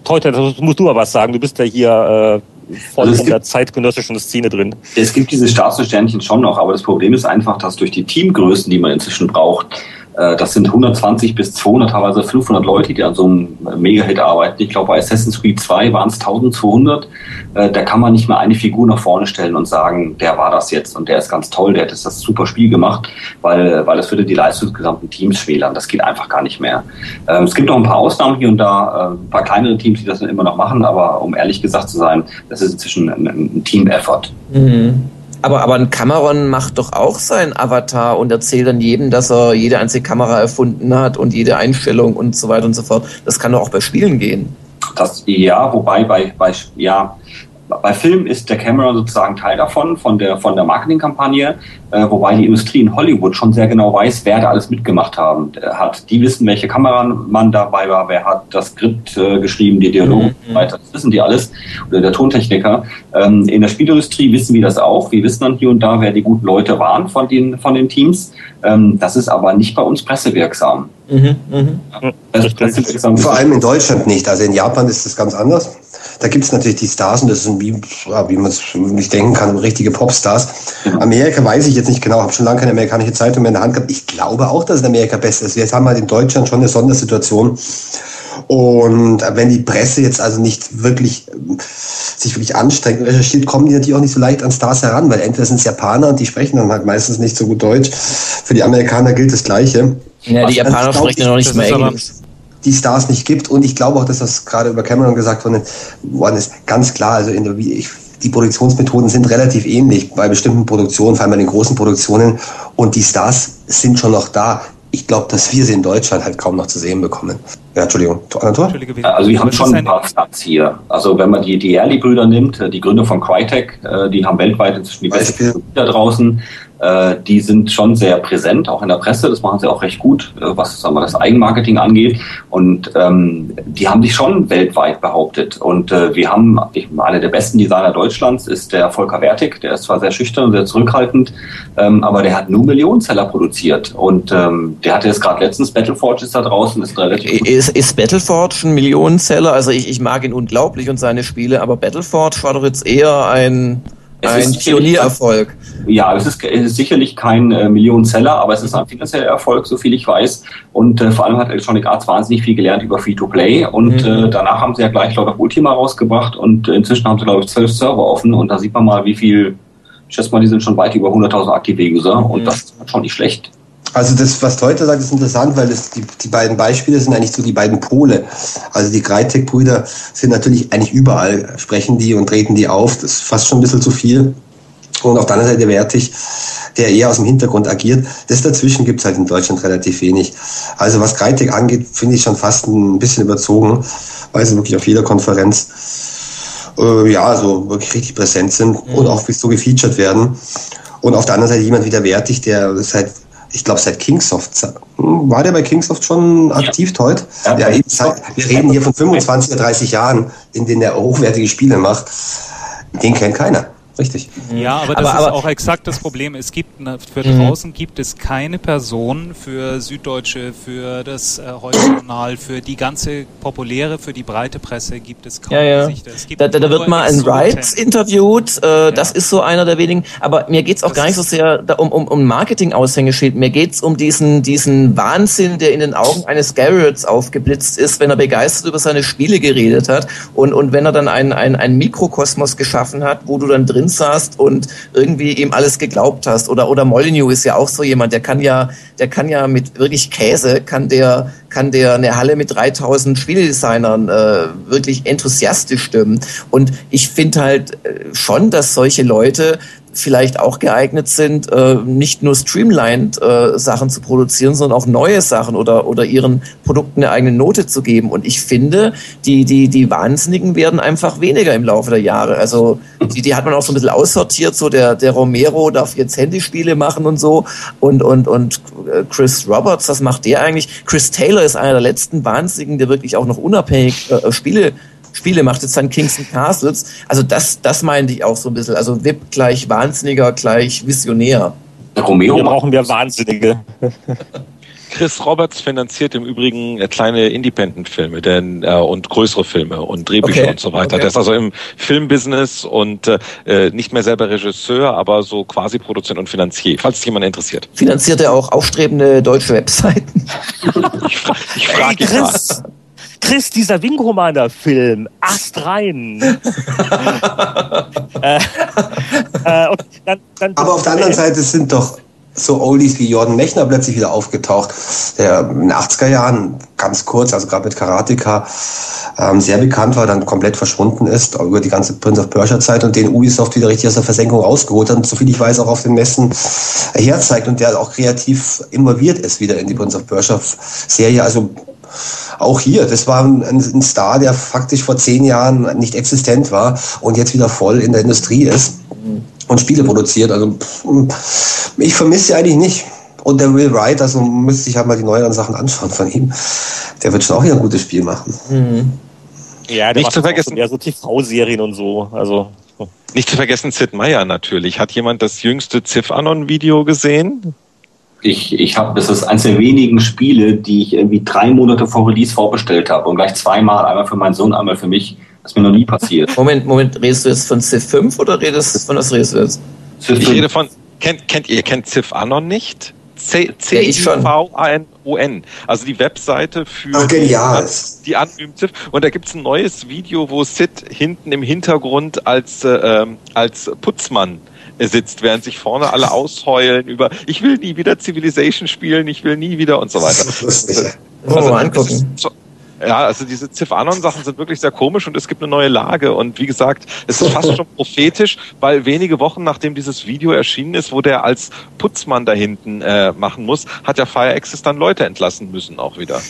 Teute, das musst du aber was sagen. Du bist ja hier äh, voll also in der zeitgenössischen Szene drin. Es gibt diese Staatssternchen schon noch, aber das Problem ist einfach, dass durch die Teamgrößen, die man inzwischen braucht, das sind 120 bis 200, teilweise 500 Leute, die an so einem Mega-Hit arbeiten. Ich glaube, bei Assassin's Creed 2 waren es 1200. Äh, da kann man nicht mehr eine Figur nach vorne stellen und sagen, der war das jetzt und der ist ganz toll, der hat das super Spiel gemacht, weil, weil das würde die Leistung des gesamten Teams schmälern. Das geht einfach gar nicht mehr. Ähm, es gibt noch ein paar Ausnahmen hier und da, äh, ein paar kleinere Teams, die das dann immer noch machen, aber um ehrlich gesagt zu sein, das ist inzwischen ein, ein Team-Effort. Mhm. Aber, aber ein Cameron macht doch auch seinen Avatar und erzählt dann jedem, dass er jede einzige Kamera erfunden hat und jede Einstellung und so weiter und so fort. Das kann doch auch bei Spielen gehen. Das, ja, wobei bei, bei ja, bei Film ist der Cameron sozusagen Teil davon, von der, von der Marketingkampagne, äh, wobei die Industrie in Hollywood schon sehr genau weiß, wer da alles mitgemacht haben, äh, hat. Die wissen, welche Kameramann dabei war, wer hat das Skript äh, geschrieben, die Dialoge mhm. weiter. Das wissen die alles. Oder der Tontechniker. Ähm, in der Spielindustrie wissen wir das auch. Wir wissen dann hier und da, wer die guten Leute waren von den, von den Teams. Ähm, das ist aber nicht bei uns pressewirksam. Mhm, mh. Vor allem in Deutschland nicht. Also in Japan ist das ganz anders. Da gibt es natürlich die Stars und das sind, wie, wie man es nicht denken kann, richtige Popstars. Amerika weiß ich jetzt nicht genau, habe schon lange keine amerikanische Zeitung mehr in der Hand gehabt. Ich glaube auch, dass in Amerika besser ist. Wir haben halt in Deutschland schon eine Sondersituation. Und wenn die Presse jetzt also nicht wirklich sich wirklich anstrengt und recherchiert, kommen die natürlich auch nicht so leicht an Stars heran, weil entweder sind es Japaner und die sprechen dann halt meistens nicht so gut Deutsch. Für die Amerikaner gilt das Gleiche. Ja, die Japaner also sprechen ja noch nicht mehr Englisch die Stars nicht gibt. Und ich glaube auch, dass das gerade über Cameron gesagt worden ist, ganz klar. Also in der, ich, die Produktionsmethoden sind relativ ähnlich bei bestimmten Produktionen, vor allem bei den großen Produktionen. Und die Stars sind schon noch da. Ich glaube, dass wir sie in Deutschland halt kaum noch zu sehen bekommen. Ja, Entschuldigung. Anatol? Also wir haben schon ein paar Stars hier. Also wenn man die, die Early-Brüder nimmt, äh, die Gründer von Crytek, äh, die haben weltweit inzwischen die beste da draußen. Äh, die sind schon sehr präsent, auch in der Presse. Das machen sie auch recht gut, äh, was sagen wir, das Eigenmarketing angeht. Und ähm, die haben sich schon weltweit behauptet. Und äh, wir haben, ich, einer der besten Designer Deutschlands ist der Volker Wertig. Der ist zwar sehr schüchtern und sehr zurückhaltend, ähm, aber der hat nur Millionenseller produziert. Und ähm, der hatte jetzt gerade letztens, Battleforge ist da draußen, ist relativ... Ist, ist Battleforge ein Millionenseller? Also ich, ich mag ihn unglaublich und seine Spiele, aber Battleforge war doch jetzt eher ein ein Pioniererfolg. Ja, es ist, es ist sicherlich kein äh, Millionenseller, aber es ist ein finanzieller Erfolg, so viel ich weiß. Und äh, vor allem hat Electronic Arts wahnsinnig viel gelernt über Free-to-Play. Und mhm. äh, danach haben sie ja gleich Lord of Ultima rausgebracht und inzwischen haben sie, glaube ich, zwölf Server offen. Und da sieht man mal, wie viel, ich schätze mal, die sind schon weit über 100.000 aktive User. Mhm. Und das ist schon nicht schlecht. Also das, was Teuter sagt, ist interessant, weil das, die, die beiden Beispiele sind eigentlich so die beiden Pole. Also die Greitek-Brüder sind natürlich eigentlich überall, sprechen die und treten die auf. Das ist fast schon ein bisschen zu viel. Und auf der anderen Seite Wertig, der eher aus dem Hintergrund agiert. Das dazwischen gibt es halt in Deutschland relativ wenig. Also was Greitek angeht, finde ich schon fast ein bisschen überzogen, weil sie wirklich auf jeder Konferenz äh, ja, so wirklich richtig präsent sind mhm. und auch so gefeatured werden. Und auf der anderen Seite jemand wie der Wertig, der seit ich glaube, seit Kingsoft. War der bei Kingsoft schon aktiv ja. heute? Ja, ja, eben seit, wir reden hier von 25 oder 30 Jahren, in denen er hochwertige Spiele macht. Den kennt keiner richtig. Ja, aber das aber, ist aber, auch exakt das Problem. Es gibt für mhm. draußen gibt es keine Person für Süddeutsche, für das äh, Heute-Journal, für die ganze populäre, für die breite Presse gibt es kaum ja, ja. Gesichter. da, da, da wird mal ein Wright interviewt, äh, ja. das ist so einer der wenigen. Aber mir geht's auch das gar nicht so sehr da, um, um, um Marketing-Aushängeschild. Mir geht's um diesen, diesen Wahnsinn, der in den Augen eines Garretts aufgeblitzt ist, wenn er begeistert über seine Spiele geredet hat und, und wenn er dann ein, ein, ein Mikrokosmos geschaffen hat, wo du dann drin saßt und irgendwie ihm alles geglaubt hast. Oder, oder Molyneux ist ja auch so jemand, der kann ja, der kann ja mit wirklich Käse, kann der, kann der eine Halle mit 3000 Spieldesignern äh, wirklich enthusiastisch stimmen. Und ich finde halt äh, schon, dass solche Leute vielleicht auch geeignet sind, äh, nicht nur streamlined äh, Sachen zu produzieren, sondern auch neue Sachen oder, oder ihren Produkten eine eigene Note zu geben. Und ich finde, die, die, die Wahnsinnigen werden einfach weniger im Laufe der Jahre. Also die, die hat man auch so ein bisschen aussortiert, so der, der Romero darf jetzt Handyspiele machen und so. Und, und, und äh, Chris Roberts, was macht der eigentlich? Chris Taylor ist einer der letzten Wahnsinnigen, der wirklich auch noch unabhängig äh, Spiele Spiele macht, jetzt dann Kingston Castles. Also das, das meinte ich auch so ein bisschen. Also VIP gleich Wahnsinniger, gleich Visionär. Romeo Hier brauchen wir Wahnsinnige. Chris Roberts finanziert im Übrigen äh, kleine Independent-Filme denn, äh, und größere Filme und Drehbücher okay. und so weiter. Okay. Der ist also im Filmbusiness und äh, nicht mehr selber Regisseur, aber so quasi Produzent und Finanzier, falls es jemand interessiert. Finanziert er auch aufstrebende deutsche Webseiten? ich, fra ich frage hey, Chris, Chris, dieser Wingromaner-Film, Ast rein. äh, äh, dann, dann Aber auf der anderen Seite sind doch so Oldies wie Jordan Mechner plötzlich wieder aufgetaucht, der in den 80er Jahren ganz kurz, also gerade mit Karateka, ähm, sehr bekannt war, dann komplett verschwunden ist über die ganze Prince of Persia Zeit und den Ubisoft wieder richtig aus der Versenkung rausgeholt hat und soviel ich weiß auch auf den Messen herzeigt und der auch kreativ involviert ist wieder in die Prince of Persia Serie. Also auch hier, das war ein, ein, Star, der faktisch vor zehn Jahren nicht existent war und jetzt wieder voll in der Industrie ist und Spiele produziert. Also ich vermisse sie eigentlich nicht. Und der Will Wright, also müsste ich halt mal die neueren Sachen anschauen von ihm. Der wird schon auch wieder ein gutes Spiel machen. Mhm. Ja, der nicht zu vergessen. Ja, so TV-Serien und so. Also. Nicht zu vergessen Sid Meier natürlich. Hat jemand das jüngste Civ Anon Video gesehen? ich, ich habe, das ist eines der wenigen Spiele, die ich irgendwie drei Monate vor Release vorbestellt habe und gleich zweimal, einmal für meinen Sohn, einmal für mich. Das ist mir noch nie passiert. Moment, Moment, redest du jetzt von Civ 5 oder redest du von was redest du jetzt? Civ ich rede von, kennt, kennt ihr, kennt Civ Anon nicht? C-I-V-A-N-O-N. Also die Webseite für Ach, genial. die, die anonymen Civ. Und da gibt's ein neues Video, wo Sid hinten im Hintergrund als, äh, als Putzmann sitzt, während sich vorne alle ausheulen über, ich will nie wieder Civilization spielen, ich will nie wieder und so weiter. Das also, mal angucken. Ja, also diese Civ-Anon-Sachen sind wirklich sehr komisch und es gibt eine neue Lage und wie gesagt, es ist fast schon prophetisch, weil wenige Wochen nachdem dieses Video erschienen ist, wo der als Putzmann da hinten äh, machen muss, hat ja Fire Access dann Leute entlassen müssen auch wieder.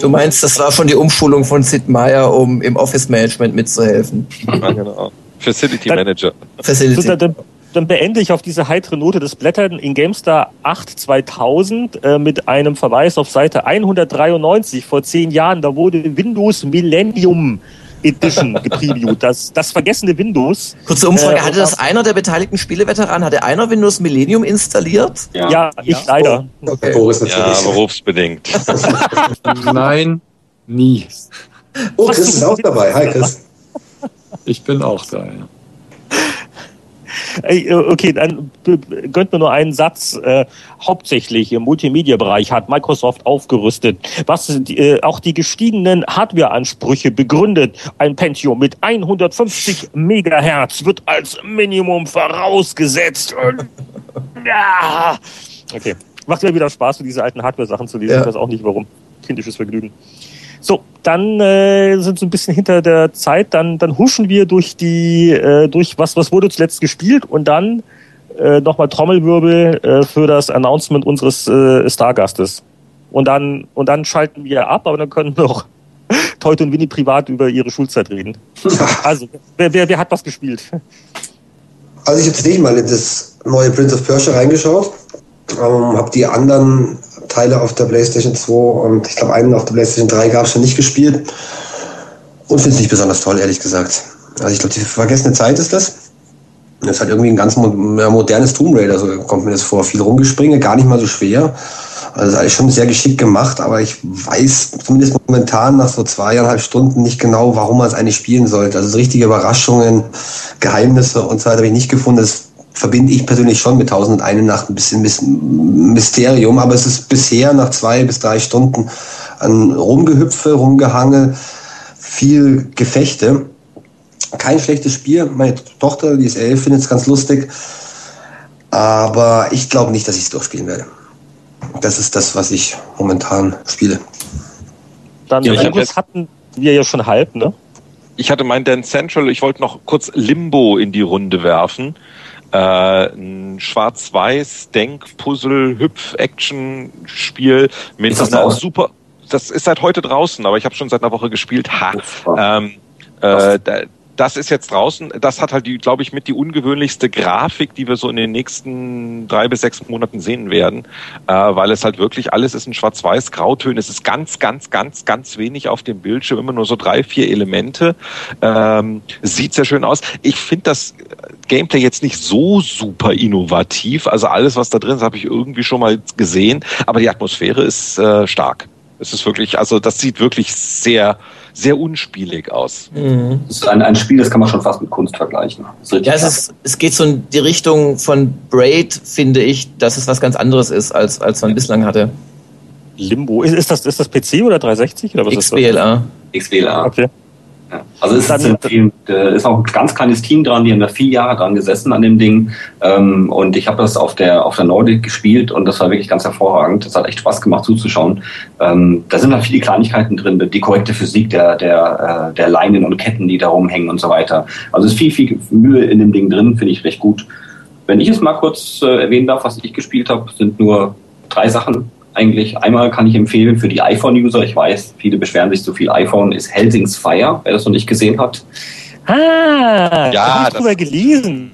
du meinst, das war schon die Umschulung von Sid Meier, um im Office-Management mitzuhelfen? Ja, genau. Facility Manager. Facility. Dann, beende ich auf diese heitere Note des Blättern in GameStar 8 2000 äh, mit einem Verweis auf Seite 193 vor zehn Jahren. Da wurde Windows Millennium Edition gepreviewt. Das, das vergessene Windows. Kurze Umfrage, äh, hatte das einer der beteiligten Spieleveteranen, hatte einer Windows Millennium installiert? Ja, ja ich ja. leider. Oh, okay. Ja, berufsbedingt. Nein, nie. Oh, Chris ist auch dabei. Hi, Chris. Ich bin auch da, ja. Äh, okay, dann gönnt mir nur einen Satz. Äh, hauptsächlich im Multimedia-Bereich hat Microsoft aufgerüstet, was äh, auch die gestiegenen Hardware-Ansprüche begründet. Ein Pentium mit 150 Megahertz wird als Minimum vorausgesetzt. ja. Okay. macht ja wieder Spaß, so diese alten Hardware-Sachen zu lesen. Ja. Ich weiß auch nicht warum. Kindisches Vergnügen. So, dann äh, sind so ein bisschen hinter der Zeit, dann, dann huschen wir durch die, äh, durch was, was wurde zuletzt gespielt und dann äh, nochmal Trommelwirbel äh, für das Announcement unseres äh, Stargastes. Und dann, und dann schalten wir ab, aber dann können noch Teute und Winnie privat über ihre Schulzeit reden. Also, wer, wer, wer hat was gespielt? Also ich habe tatsächlich mal in das neue Prince of Persia reingeschaut, ähm, habe die anderen Teile auf der PlayStation 2 und ich glaube einen auf der PlayStation 3 gab es schon nicht gespielt und finde es nicht besonders toll, ehrlich gesagt. Also ich glaube, die vergessene Zeit ist das. Das ist halt irgendwie ein ganz modernes Tomb Raider, so kommt mir das vor. Viel rumgespringe, gar nicht mal so schwer. Also ist schon sehr geschickt gemacht, aber ich weiß zumindest momentan nach so zweieinhalb Stunden nicht genau, warum man es eigentlich spielen sollte. Also so richtige Überraschungen, Geheimnisse und so weiter habe ich nicht gefunden. Das verbinde ich persönlich schon mit Tausend und eine Nacht ein bisschen Mys- Mysterium, aber es ist bisher nach zwei bis drei Stunden an Rumgehüpfe, Rumgehange, viel Gefechte. Kein schlechtes Spiel. Meine Tochter, die ist elf, findet es ganz lustig. Aber ich glaube nicht, dass ich es durchspielen werde. Das ist das, was ich momentan spiele. Dann Ja, jetzt- hatten wir ja schon halb, ne? Ich hatte mein Dance Central, ich wollte noch kurz Limbo in die Runde werfen. Äh, ein schwarz-weiß Denk-Puzzle-Hüpf-Action-Spiel mit Ist das einer draußen? super. Das ist seit heute draußen, aber ich habe schon seit einer Woche gespielt. Ha. Ähm, äh, das ist jetzt draußen. Das hat halt die, glaube ich, mit die ungewöhnlichste Grafik, die wir so in den nächsten drei bis sechs Monaten sehen werden, äh, weil es halt wirklich alles ist in Schwarz-Weiß, Grautönen. Es ist ganz, ganz, ganz, ganz wenig auf dem Bildschirm, immer nur so drei, vier Elemente. Ähm, sieht sehr schön aus. Ich finde das Gameplay jetzt nicht so super innovativ. Also alles, was da drin ist, habe ich irgendwie schon mal gesehen. Aber die Atmosphäre ist äh, stark. Es ist wirklich, also das sieht wirklich sehr, sehr unspielig aus. Mhm. Das ist ein, ein Spiel, das kann man schon fast mit Kunst vergleichen. Ist Ja, es, ist, es geht so in die Richtung von Braid, finde ich, dass es was ganz anderes ist, als, als man bislang hatte. Limbo. Ist, ist, das, ist das PC oder 360? Oder was ist XBLA. XWLA. das? Okay. Ja. Also es ist. Da ist auch ein ganz kleines Team dran, die haben da vier Jahre dran gesessen an dem Ding. Ähm, und ich habe das auf der auf der Nordic gespielt und das war wirklich ganz hervorragend. Das hat echt Spaß gemacht zuzuschauen. Ähm, da sind halt viele Kleinigkeiten drin, die korrekte Physik der der äh, der Leinen und Ketten, die da rumhängen und so weiter. Also es ist viel viel Mühe in dem Ding drin, finde ich recht gut. Wenn ich es mal kurz äh, erwähnen darf, was ich gespielt habe, sind nur drei Sachen eigentlich. Einmal kann ich empfehlen für die iPhone-User, ich weiß, viele beschweren sich zu viel iPhone, ist Helsing's Fire, wer das noch nicht gesehen hat. Ah, Ja, ich das- drüber gelesen.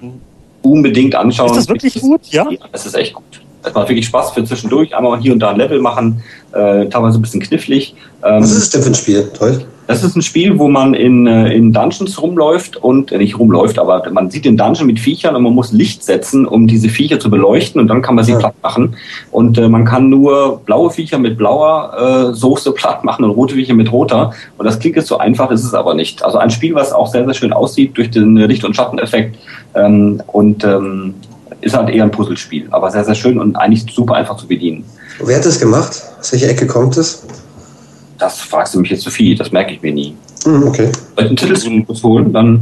Unbedingt anschauen. Ist das wirklich gut? Ja? Ja, es ist echt gut. Es macht wirklich Spaß für zwischendurch, einmal hier und da ein Level machen, äh, teilweise ein bisschen knifflig. Ähm, Was ist es denn für ein Spiel? Toll. Das ist ein Spiel, wo man in, äh, in Dungeons rumläuft und äh, nicht rumläuft, aber man sieht den Dungeon mit Viechern und man muss Licht setzen, um diese Viecher zu beleuchten und dann kann man sie Ja. platt machen. Und äh, man kann nur blaue Viecher mit blauer äh, Soße platt machen und rote Viecher mit roter. Und das klingt jetzt so einfach, ist es aber nicht. Also ein Spiel, was auch sehr, sehr schön aussieht durch den Licht- und Schatteneffekt ähm, und ähm, ist halt eher ein Puzzlespiel, aber sehr, sehr schön und eigentlich super einfach zu bedienen. Wer hat das gemacht? Aus welcher Ecke kommt es? Das fragst du mich jetzt zu viel, das merke ich mir nie. Hm, okay. Soll ich einen kurz holen? Dann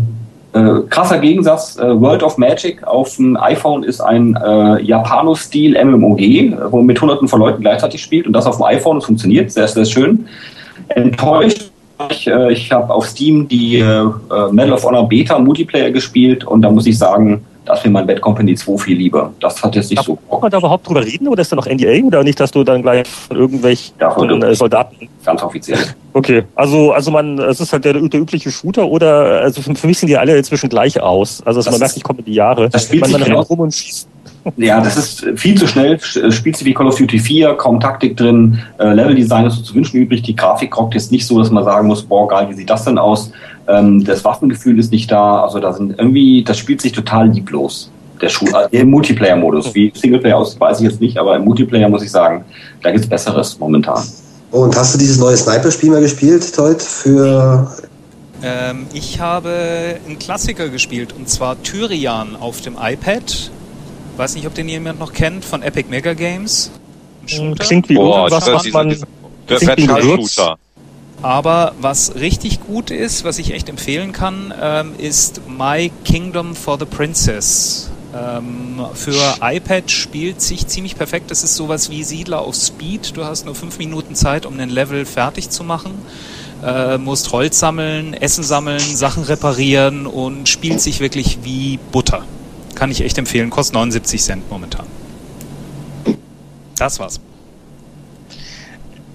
äh, krasser Gegensatz. Äh, World of Magic auf dem iPhone ist ein äh, Japano-Stil MMOG, äh, wo man mit hunderten von Leuten gleichzeitig spielt und das auf dem iPhone. Es funktioniert sehr, sehr schön. Enttäuscht. Ich, äh, ich habe auf Steam die äh, äh, Medal of Honor Beta Multiplayer gespielt und da muss ich sagen, da ist mir mein Bad Company 2 viel lieber. Das hat jetzt nicht so Braucht man da überhaupt drüber reden oder ist da noch NDA oder nicht, dass du dann gleich von irgendwelchen äh, Soldaten. ganz offiziell. Okay, also also man, es ist halt der, der übliche Shooter oder also für, für mich sehen die alle inzwischen gleich aus. Also Das man merkt, ich komme in die Jahre. das spielt man, man rennt rum und schießt. Ja, das ist viel zu schnell. Sch- Spielt sich wie Call of Duty 4, kaum Taktik drin. Äh, Leveldesign ist so zu wünschen übrig. Die Grafik rockt jetzt nicht so, dass man sagen muss, boah, geil, wie sieht das denn aus? Ähm, das Waffengefühl ist nicht da. Also da sind irgendwie, das spielt sich total lieblos. Der Schuh, äh, im Multiplayer-Modus. Wie Singleplayer aussieht, weiß ich jetzt nicht, aber im Multiplayer muss ich sagen, da gibt's Besseres momentan. Und hast du dieses neue Sniper-Spiel mal gespielt, Toit? Für. Ähm, ich habe einen Klassiker gespielt und zwar Tyrian auf dem iPad. Weiß nicht, ob den jemand noch kennt von Epic Mega Games. Shooter. Klingt wie Boah, irgendwas, was man. dieser der klingt wie ein Vertical-Shooter. Aber was richtig gut ist, was ich echt empfehlen kann, ähm, ist My Kingdom for the Princess. Ähm, für iPad spielt sich ziemlich perfekt. Das ist sowas wie Siedler auf Speed. Du hast nur fünf Minuten Zeit, um ein Level fertig zu machen. Äh, musst Holz sammeln, Essen sammeln, Sachen reparieren und spielt sich wirklich wie Butter. Kann ich echt empfehlen. Kostet 79 Cent momentan. Das war's.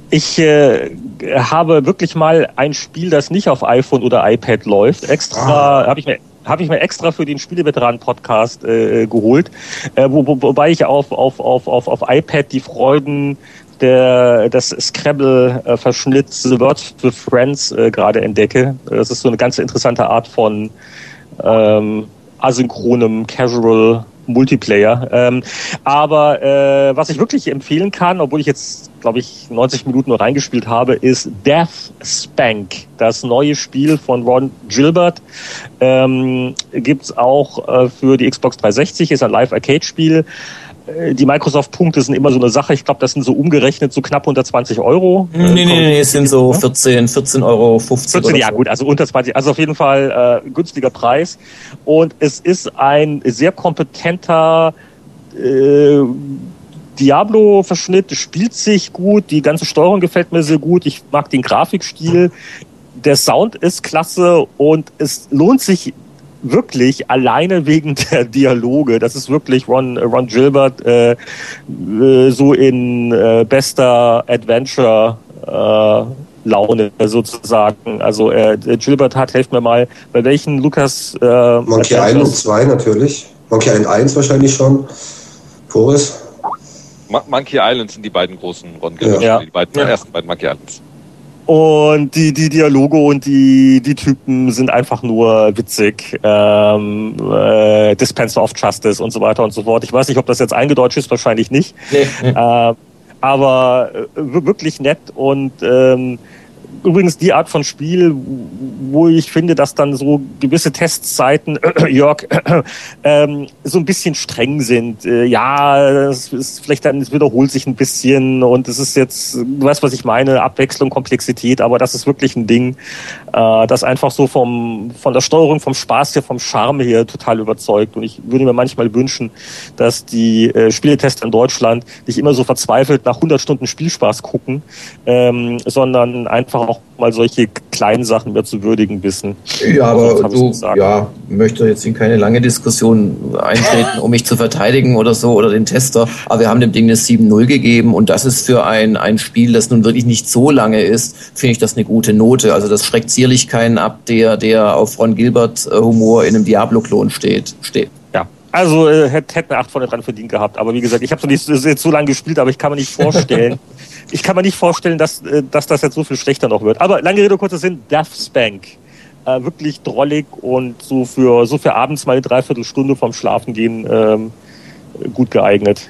Ich äh, habe wirklich mal ein Spiel, das nicht auf iPhone oder iPad läuft. Extra ah. habe ich mir habe ich mir extra für den Spieleveteranen-Podcast äh, geholt, äh, wo, wo, wobei ich auf, auf, auf, auf, auf iPad die Freuden der, des Scrabble-Verschnitts The Words with Friends äh, gerade entdecke. Das ist so eine ganz interessante Art von ähm, asynchronem Casual Multiplayer. Ähm, aber äh, was ich wirklich empfehlen kann, obwohl ich jetzt, glaube ich, 90 Minuten nur reingespielt habe, ist Death Spank, das neue Spiel von Ron Gilbert. Ähm, Gibt auch äh, für die Xbox 360, ist ein Live-Arcade-Spiel. Äh, die Microsoft-Punkte sind immer so eine Sache. Ich glaube, das sind so umgerechnet so knapp unter 20 Euro. Nee, nee, nee, es sind so 14, 14 Euro 50. 14, ja gut, also unter 20. Also auf jeden Fall äh, günstiger Preis. Und es ist ein sehr kompetenter äh, Diablo-Verschnitt. Spielt sich gut. Die ganze Steuerung gefällt mir sehr gut. Ich mag den Grafikstil. Der Sound ist klasse und es lohnt sich wirklich alleine wegen der Dialoge. Das ist wirklich Ron, Ron Gilbert äh, äh, so in äh, bester Adventure äh, Laune sozusagen. Also äh, Gilbert hat, helft mir mal, bei welchen Lukas äh, Monkey Island 2 natürlich. Monkey Island 1 wahrscheinlich schon. Boris? Monkey Island sind die beiden großen Ron Gilbert, ja. die beiden ja. ersten beiden Monkey Islands. Und die, die Dialoge und die, die Typen sind einfach nur witzig. Ähm, äh, Dispenser of Justice und so weiter und so fort. Ich weiß nicht, ob das jetzt eingedeutscht ist, wahrscheinlich nicht. Nee, nee. Äh, aber wirklich nett und ähm, übrigens die Art von Spiel, wo ich finde, dass dann so gewisse Testzeiten, äh, Jörg, äh, ähm, so ein bisschen streng sind. Äh, ja, es ist vielleicht dann, es wiederholt sich ein bisschen und es ist jetzt, du weißt, was ich meine, Abwechslung, Komplexität, aber das ist wirklich ein Ding, äh, das einfach so vom, von der Steuerung, vom Spaß her, vom Charme her total überzeugt. Und ich würde mir manchmal wünschen, dass die äh, Spieletester in Deutschland nicht immer so verzweifelt nach 100 Stunden Spielspaß gucken, ähm, sondern einfach auch mal solche kleinen Sachen mehr zu würdigen wissen. Ja, aber du, ja, möchte jetzt in keine lange Diskussion eintreten, um mich zu verteidigen oder so oder den Tester. Aber wir haben dem Ding eine 7-0 gegeben und das ist für ein, ein Spiel, das nun wirklich nicht so lange ist, finde ich das eine gute Note. Also das schreckt sicherlich keinen ab, der, der auf Ron Gilbert äh, Humor in einem Diablo-Klon steht, steht. Ja, also äh, hätte hätt eine 8 von dran verdient gehabt. Aber wie gesagt, ich habe es nicht so lange gespielt, aber ich kann mir nicht vorstellen, ich kann mir nicht vorstellen, dass, äh, dass das jetzt so viel schlechter noch wird. Aber lange Rede, kurzer Sinn, Death Spank. Äh, wirklich drollig und so für, so für abends mal eine Dreiviertelstunde vom Schlafen gehen ähm, gut geeignet.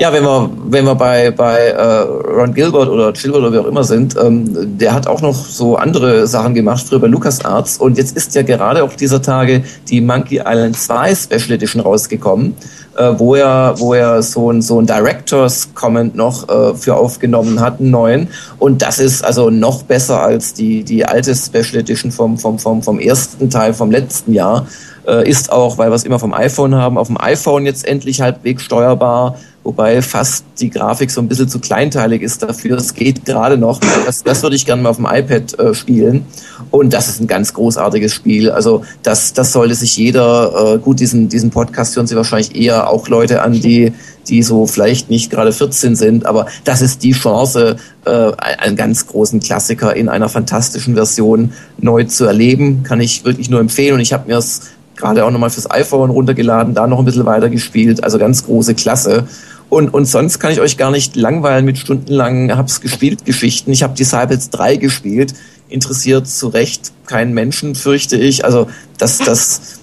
Ja, wenn wir, wenn wir bei, bei äh, Ron Gilbert oder Gilbert oder wie auch immer sind, ähm, der hat auch noch so andere Sachen gemacht, früher bei LucasArts. Und jetzt ist ja gerade auf dieser Tage die Monkey Island 2 Special Edition rausgekommen, äh, wo er, wo er so ein, so ein Directors Comment noch äh, für aufgenommen hat, einen neuen. Und das ist also noch besser als die, die alte Special Edition vom, vom, vom, vom ersten Teil vom letzten Jahr. Äh, ist auch, weil wir es immer vom iPhone haben, auf dem iPhone jetzt endlich halbwegs steuerbar wobei fast die Grafik so ein bisschen zu kleinteilig ist dafür. Es geht gerade noch. Das, das würde ich gerne mal auf dem iPad äh, spielen. Und das ist ein ganz großartiges Spiel. Also das, das sollte sich jeder, äh, gut, diesen, diesen Podcast hören Sie wahrscheinlich eher auch Leute an, die, die so vielleicht nicht gerade 14 sind, aber das ist die Chance, äh, einen ganz großen Klassiker in einer fantastischen Version neu zu erleben. Kann ich wirklich nur empfehlen. Und ich habe mir es gerade auch nochmal fürs iPhone runtergeladen, da noch ein bisschen weiter gespielt. Also ganz große Klasse. Und, und sonst kann ich euch gar nicht langweilen mit stundenlangen hab's gespielt Geschichten. Ich habe Disciples 3 gespielt, interessiert zu Recht keinen Menschen, fürchte ich. Also das, das,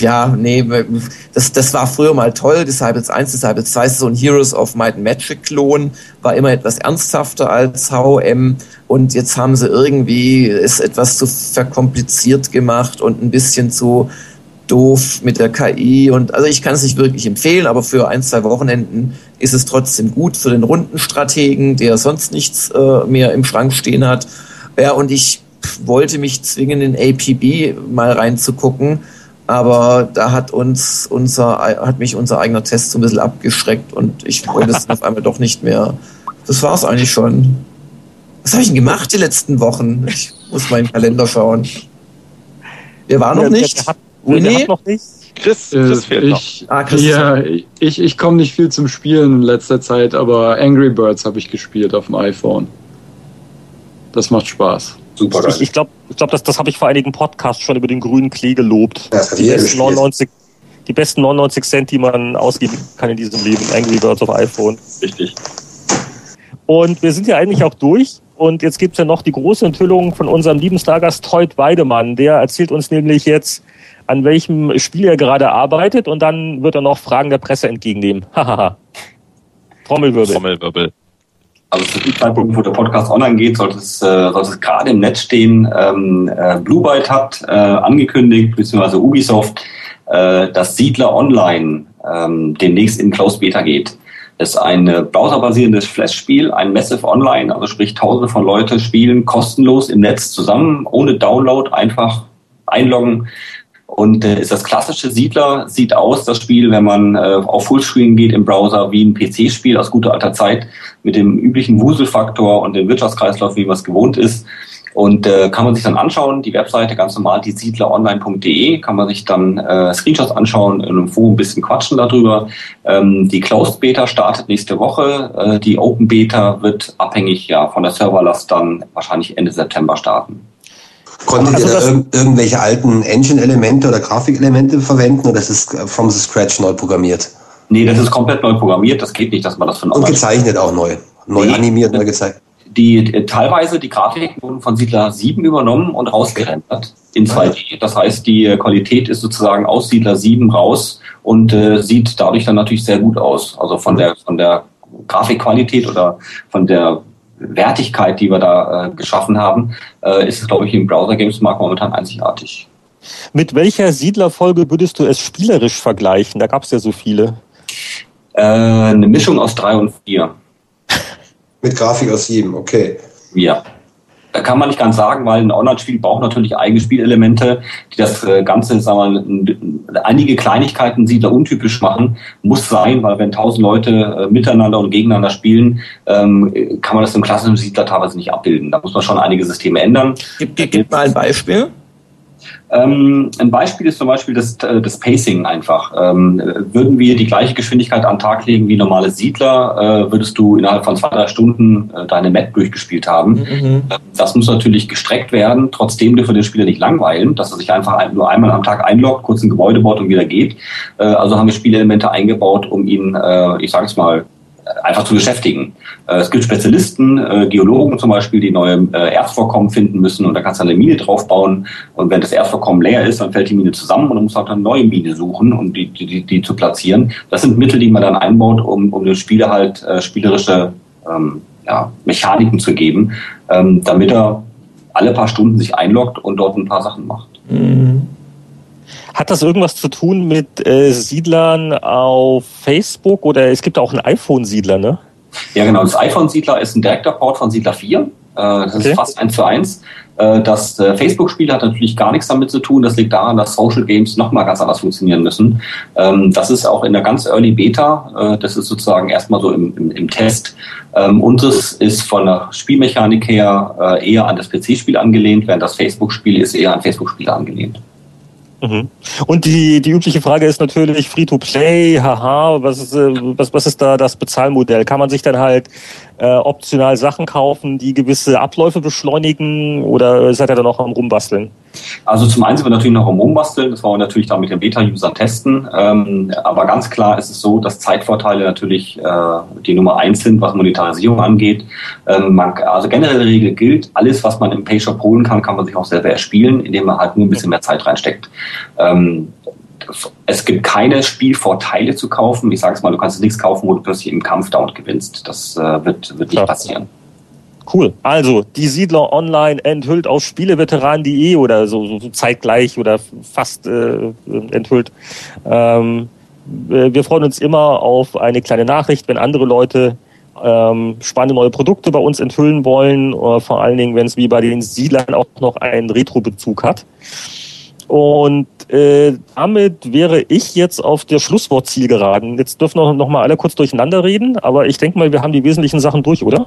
ja, nee, das, das war früher mal toll. Disciples 1, Disciples 2 ist so ein Heroes of Might and Magic Klon, war immer etwas ernsthafter als HM und jetzt haben sie irgendwie es etwas zu verkompliziert gemacht und ein bisschen zu doof mit der KI und also ich kann es nicht wirklich empfehlen, aber für ein, zwei Wochenenden ist es trotzdem gut für den Rundenstrategen, der sonst nichts äh, mehr im Schrank stehen hat. Ja, und ich wollte mich zwingen, in APB mal reinzugucken. Aber da hat uns unser, hat mich unser eigener Test so ein bisschen abgeschreckt und ich wollte es auf einmal doch nicht mehr. Das war es eigentlich schon. Was habe ich denn gemacht die letzten Wochen? Ich muss meinen Kalender schauen. Wer war noch nicht? Hat noch nicht. Chris, Chris fehlt ich, noch. Ah, Chris ja, ich, ich komme nicht viel zum Spielen in letzter Zeit, aber Angry Birds habe ich gespielt auf dem iPhone. Das macht Spaß. Super geil. Ich, ich glaube, ich glaub, das, das habe ich vor einigen Podcasts schon über den grünen Klee gelobt. Die, besten 99, die besten 99 Cent, die man ausgeben kann in diesem Leben. Angry Birds auf iPhone. Richtig. Und wir sind ja eigentlich auch durch. Und jetzt gibt es ja noch die große Enthüllung von unserem lieben Stargast Teut Weidemann. Der erzählt uns nämlich jetzt, an welchem Spiel er gerade arbeitet und dann wird er noch Fragen der Presse entgegennehmen. Hahaha. Trommelwirbel. Trommelwirbel. Also zu dem Zeitpunkt, wo der Podcast online geht, sollte es, äh, sollte es gerade im Netz stehen. Ähm, äh, Blue Byte hat äh, angekündigt, beziehungsweise Ubisoft, äh, dass Siedler Online ähm, demnächst in Closed Beta geht. Das ist ein äh, browserbasierendes Flash-Spiel, ein Massive Online, also sprich tausende von Leute spielen kostenlos im Netz zusammen, ohne Download, einfach einloggen und äh, ist das klassische Siedler, sieht aus, das Spiel, wenn man äh, auf Fullscreen geht im Browser, wie ein PC-Spiel aus guter alter Zeit, mit dem üblichen Wuselfaktor und dem Wirtschaftskreislauf, wie man es gewohnt ist. Und äh, kann man sich dann anschauen, die Webseite ganz normal, die siedleronline.de, kann man sich dann äh, Screenshots anschauen, in einem Forum ein bisschen quatschen darüber. Ähm, die Closed Beta startet nächste Woche. Äh, die Open Beta wird abhängig ja, von der Serverlast dann wahrscheinlich Ende September starten. Konntet also ihr da irg irgendwelche alten Engine-Elemente oder Grafikelemente verwenden oder das ist from the scratch neu programmiert? Nee, das ist komplett neu programmiert. Das geht nicht, dass man das von Und gezeichnet auch neu. Neu nee, animiert, neu gezeigt. Die, die, teilweise die Grafiken wurden von Siedler 7 übernommen und rausgerendert in 2D. Das heißt, die Qualität ist sozusagen aus Siedler 7 raus und äh, sieht dadurch dann natürlich sehr gut aus. Also von der, von der Grafikqualität oder von der Wertigkeit, die wir da äh, geschaffen haben, äh, ist es, glaube ich, im Browser-Games-Markt momentan einzigartig. Mit welcher Siedlerfolge würdest du es spielerisch vergleichen? Da gab es ja so viele. Äh, eine Mischung aus drei und vier. Mit Grafik aus sieben, okay. Ja da kann man nicht ganz sagen, weil ein Online-Spiel braucht natürlich eigene Spielelemente, die das äh, Ganze, sagen wir mal, einige Kleinigkeiten sie da untypisch machen, muss sein, weil wenn tausend Leute äh, miteinander und gegeneinander spielen, ähm, kann man das im klassischen Siedler teilweise nicht abbilden. Da muss man schon einige Systeme ändern. Gib, gib, gib mal ein Beispiel. Ähm, ein Beispiel ist zum Beispiel das, äh, das Pacing einfach. Ähm, würden wir die gleiche Geschwindigkeit an den Tag legen wie normale Siedler, äh, würdest du innerhalb von zwei, drei Stunden äh, deine Map durchgespielt haben. Mhm. Das muss natürlich gestreckt werden. Trotzdem dürfen den Spieler nicht langweilen, dass er sich einfach nur einmal am Tag einloggt, kurz ein Gebäude baut und wieder geht. Äh, also haben wir Spielelemente eingebaut, um ihn, äh, ich sage es mal, einfach zu beschäftigen. Äh, es gibt Spezialisten, äh, Geologen zum Beispiel, die neue äh, Erzvorkommen finden müssen und da kannst du eine Mine draufbauen und wenn das Erzvorkommen leer ist, dann fällt die Mine zusammen und dann musst du halt eine neue Mine suchen, um die, die, die zu platzieren. Das sind Mittel, die man dann einbaut, um, um dem Spieler halt äh, spielerische ähm, ja, Mechaniken zu geben, ähm, damit er alle paar Stunden sich einloggt und dort ein paar Sachen macht. Mhm. Hat das irgendwas zu tun mit äh, Siedlern auf Facebook oder es gibt auch einen iPhone-Siedler, ne? Ja, genau. Das iPhone-Siedler ist ein direkter Port von Siedler 4. Äh, das okay. ist fast eins zu eins. Äh, das äh, Facebook-Spiel hat natürlich gar nichts damit zu tun. Das liegt daran, dass Social Games nochmal ganz anders funktionieren müssen. Ähm, das ist auch in der ganz Early Beta. Das ist sozusagen erstmal so im, im, im Test. Ähm, Unseres ist von der Spielmechanik her eher an das PC-Spiel angelehnt, während das Facebook-Spiel ist eher an Facebook-Spiele angelehnt. Mhm. Und die, die übliche Frage ist natürlich Free-to-Play, haha, was ist, äh, was, was ist da das Bezahlmodell? Kann man sich dann halt äh, optional Sachen kaufen, die gewisse Abläufe beschleunigen oder seid ihr da noch am Rumbasteln? Also zum einen sind wir natürlich noch am Rumbasteln, das wollen wir natürlich da mit den Beta-Usern testen, ähm, aber ganz klar ist es so, dass Zeitvorteile natürlich äh, die Nummer eins sind, was Monetarisierung angeht. Ähm, man, also generelle Regel gilt, alles, was man im Payshop holen kann, kann man sich auch selber erspielen, indem man halt nur ein bisschen mehr Zeit reinsteckt. Ähm, es gibt keine Spielvorteile zu kaufen. Ich sage es mal, du kannst nichts kaufen, wo du plötzlich im Kampf down gewinnst. Das äh, wird, wird nicht passieren. Cool. Also, die Siedler online enthüllt auf spieleveteran.de oder so, so, zeitgleich oder fast äh, enthüllt. Ähm, wir freuen uns immer auf eine kleine Nachricht, wenn andere Leute ähm, spannende neue Produkte bei uns enthüllen wollen, vor allen Dingen, wenn es wie bei den Siedlern auch noch einen Retro-Bezug hat. Und äh, damit wäre ich jetzt auf der Schlusswortziel geraten. Jetzt dürfen wir noch mal alle kurz durcheinander reden, aber ich denke mal, wir haben die wesentlichen Sachen durch, oder?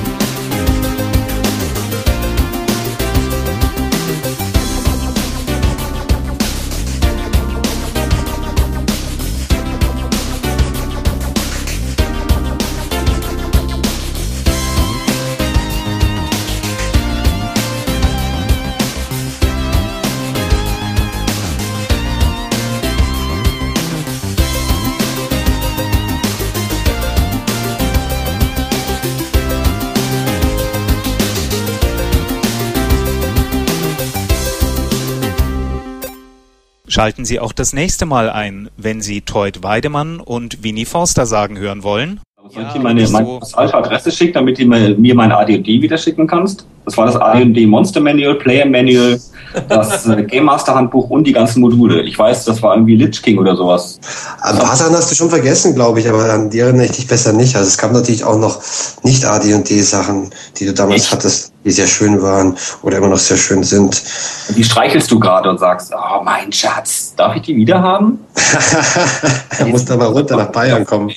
Schalten Sie auch das nächste Mal ein, wenn Sie Teut Weidemann und Winnie Forster sagen hören wollen. Soll ich dir meine, meine falsche Adresse schicken, damit du mir mein AD&D wieder schicken kannst? Das war das AD&D Monster Manual, Player Manual, das äh, Game Master Handbuch und die ganzen Module. Ich weiß, das war irgendwie Lich King oder sowas. Ein paar Sachen hast du schon vergessen, glaube ich, aber an die erinnere ich dich besser nicht. Also es gab natürlich auch noch nicht AD&D Sachen, die du damals Echt? hattest, die sehr schön waren oder immer noch sehr schön sind. Die streichelst du gerade und sagst, oh mein Schatz, darf ich die wieder haben? er muss da mal runter nach Bayern kommen.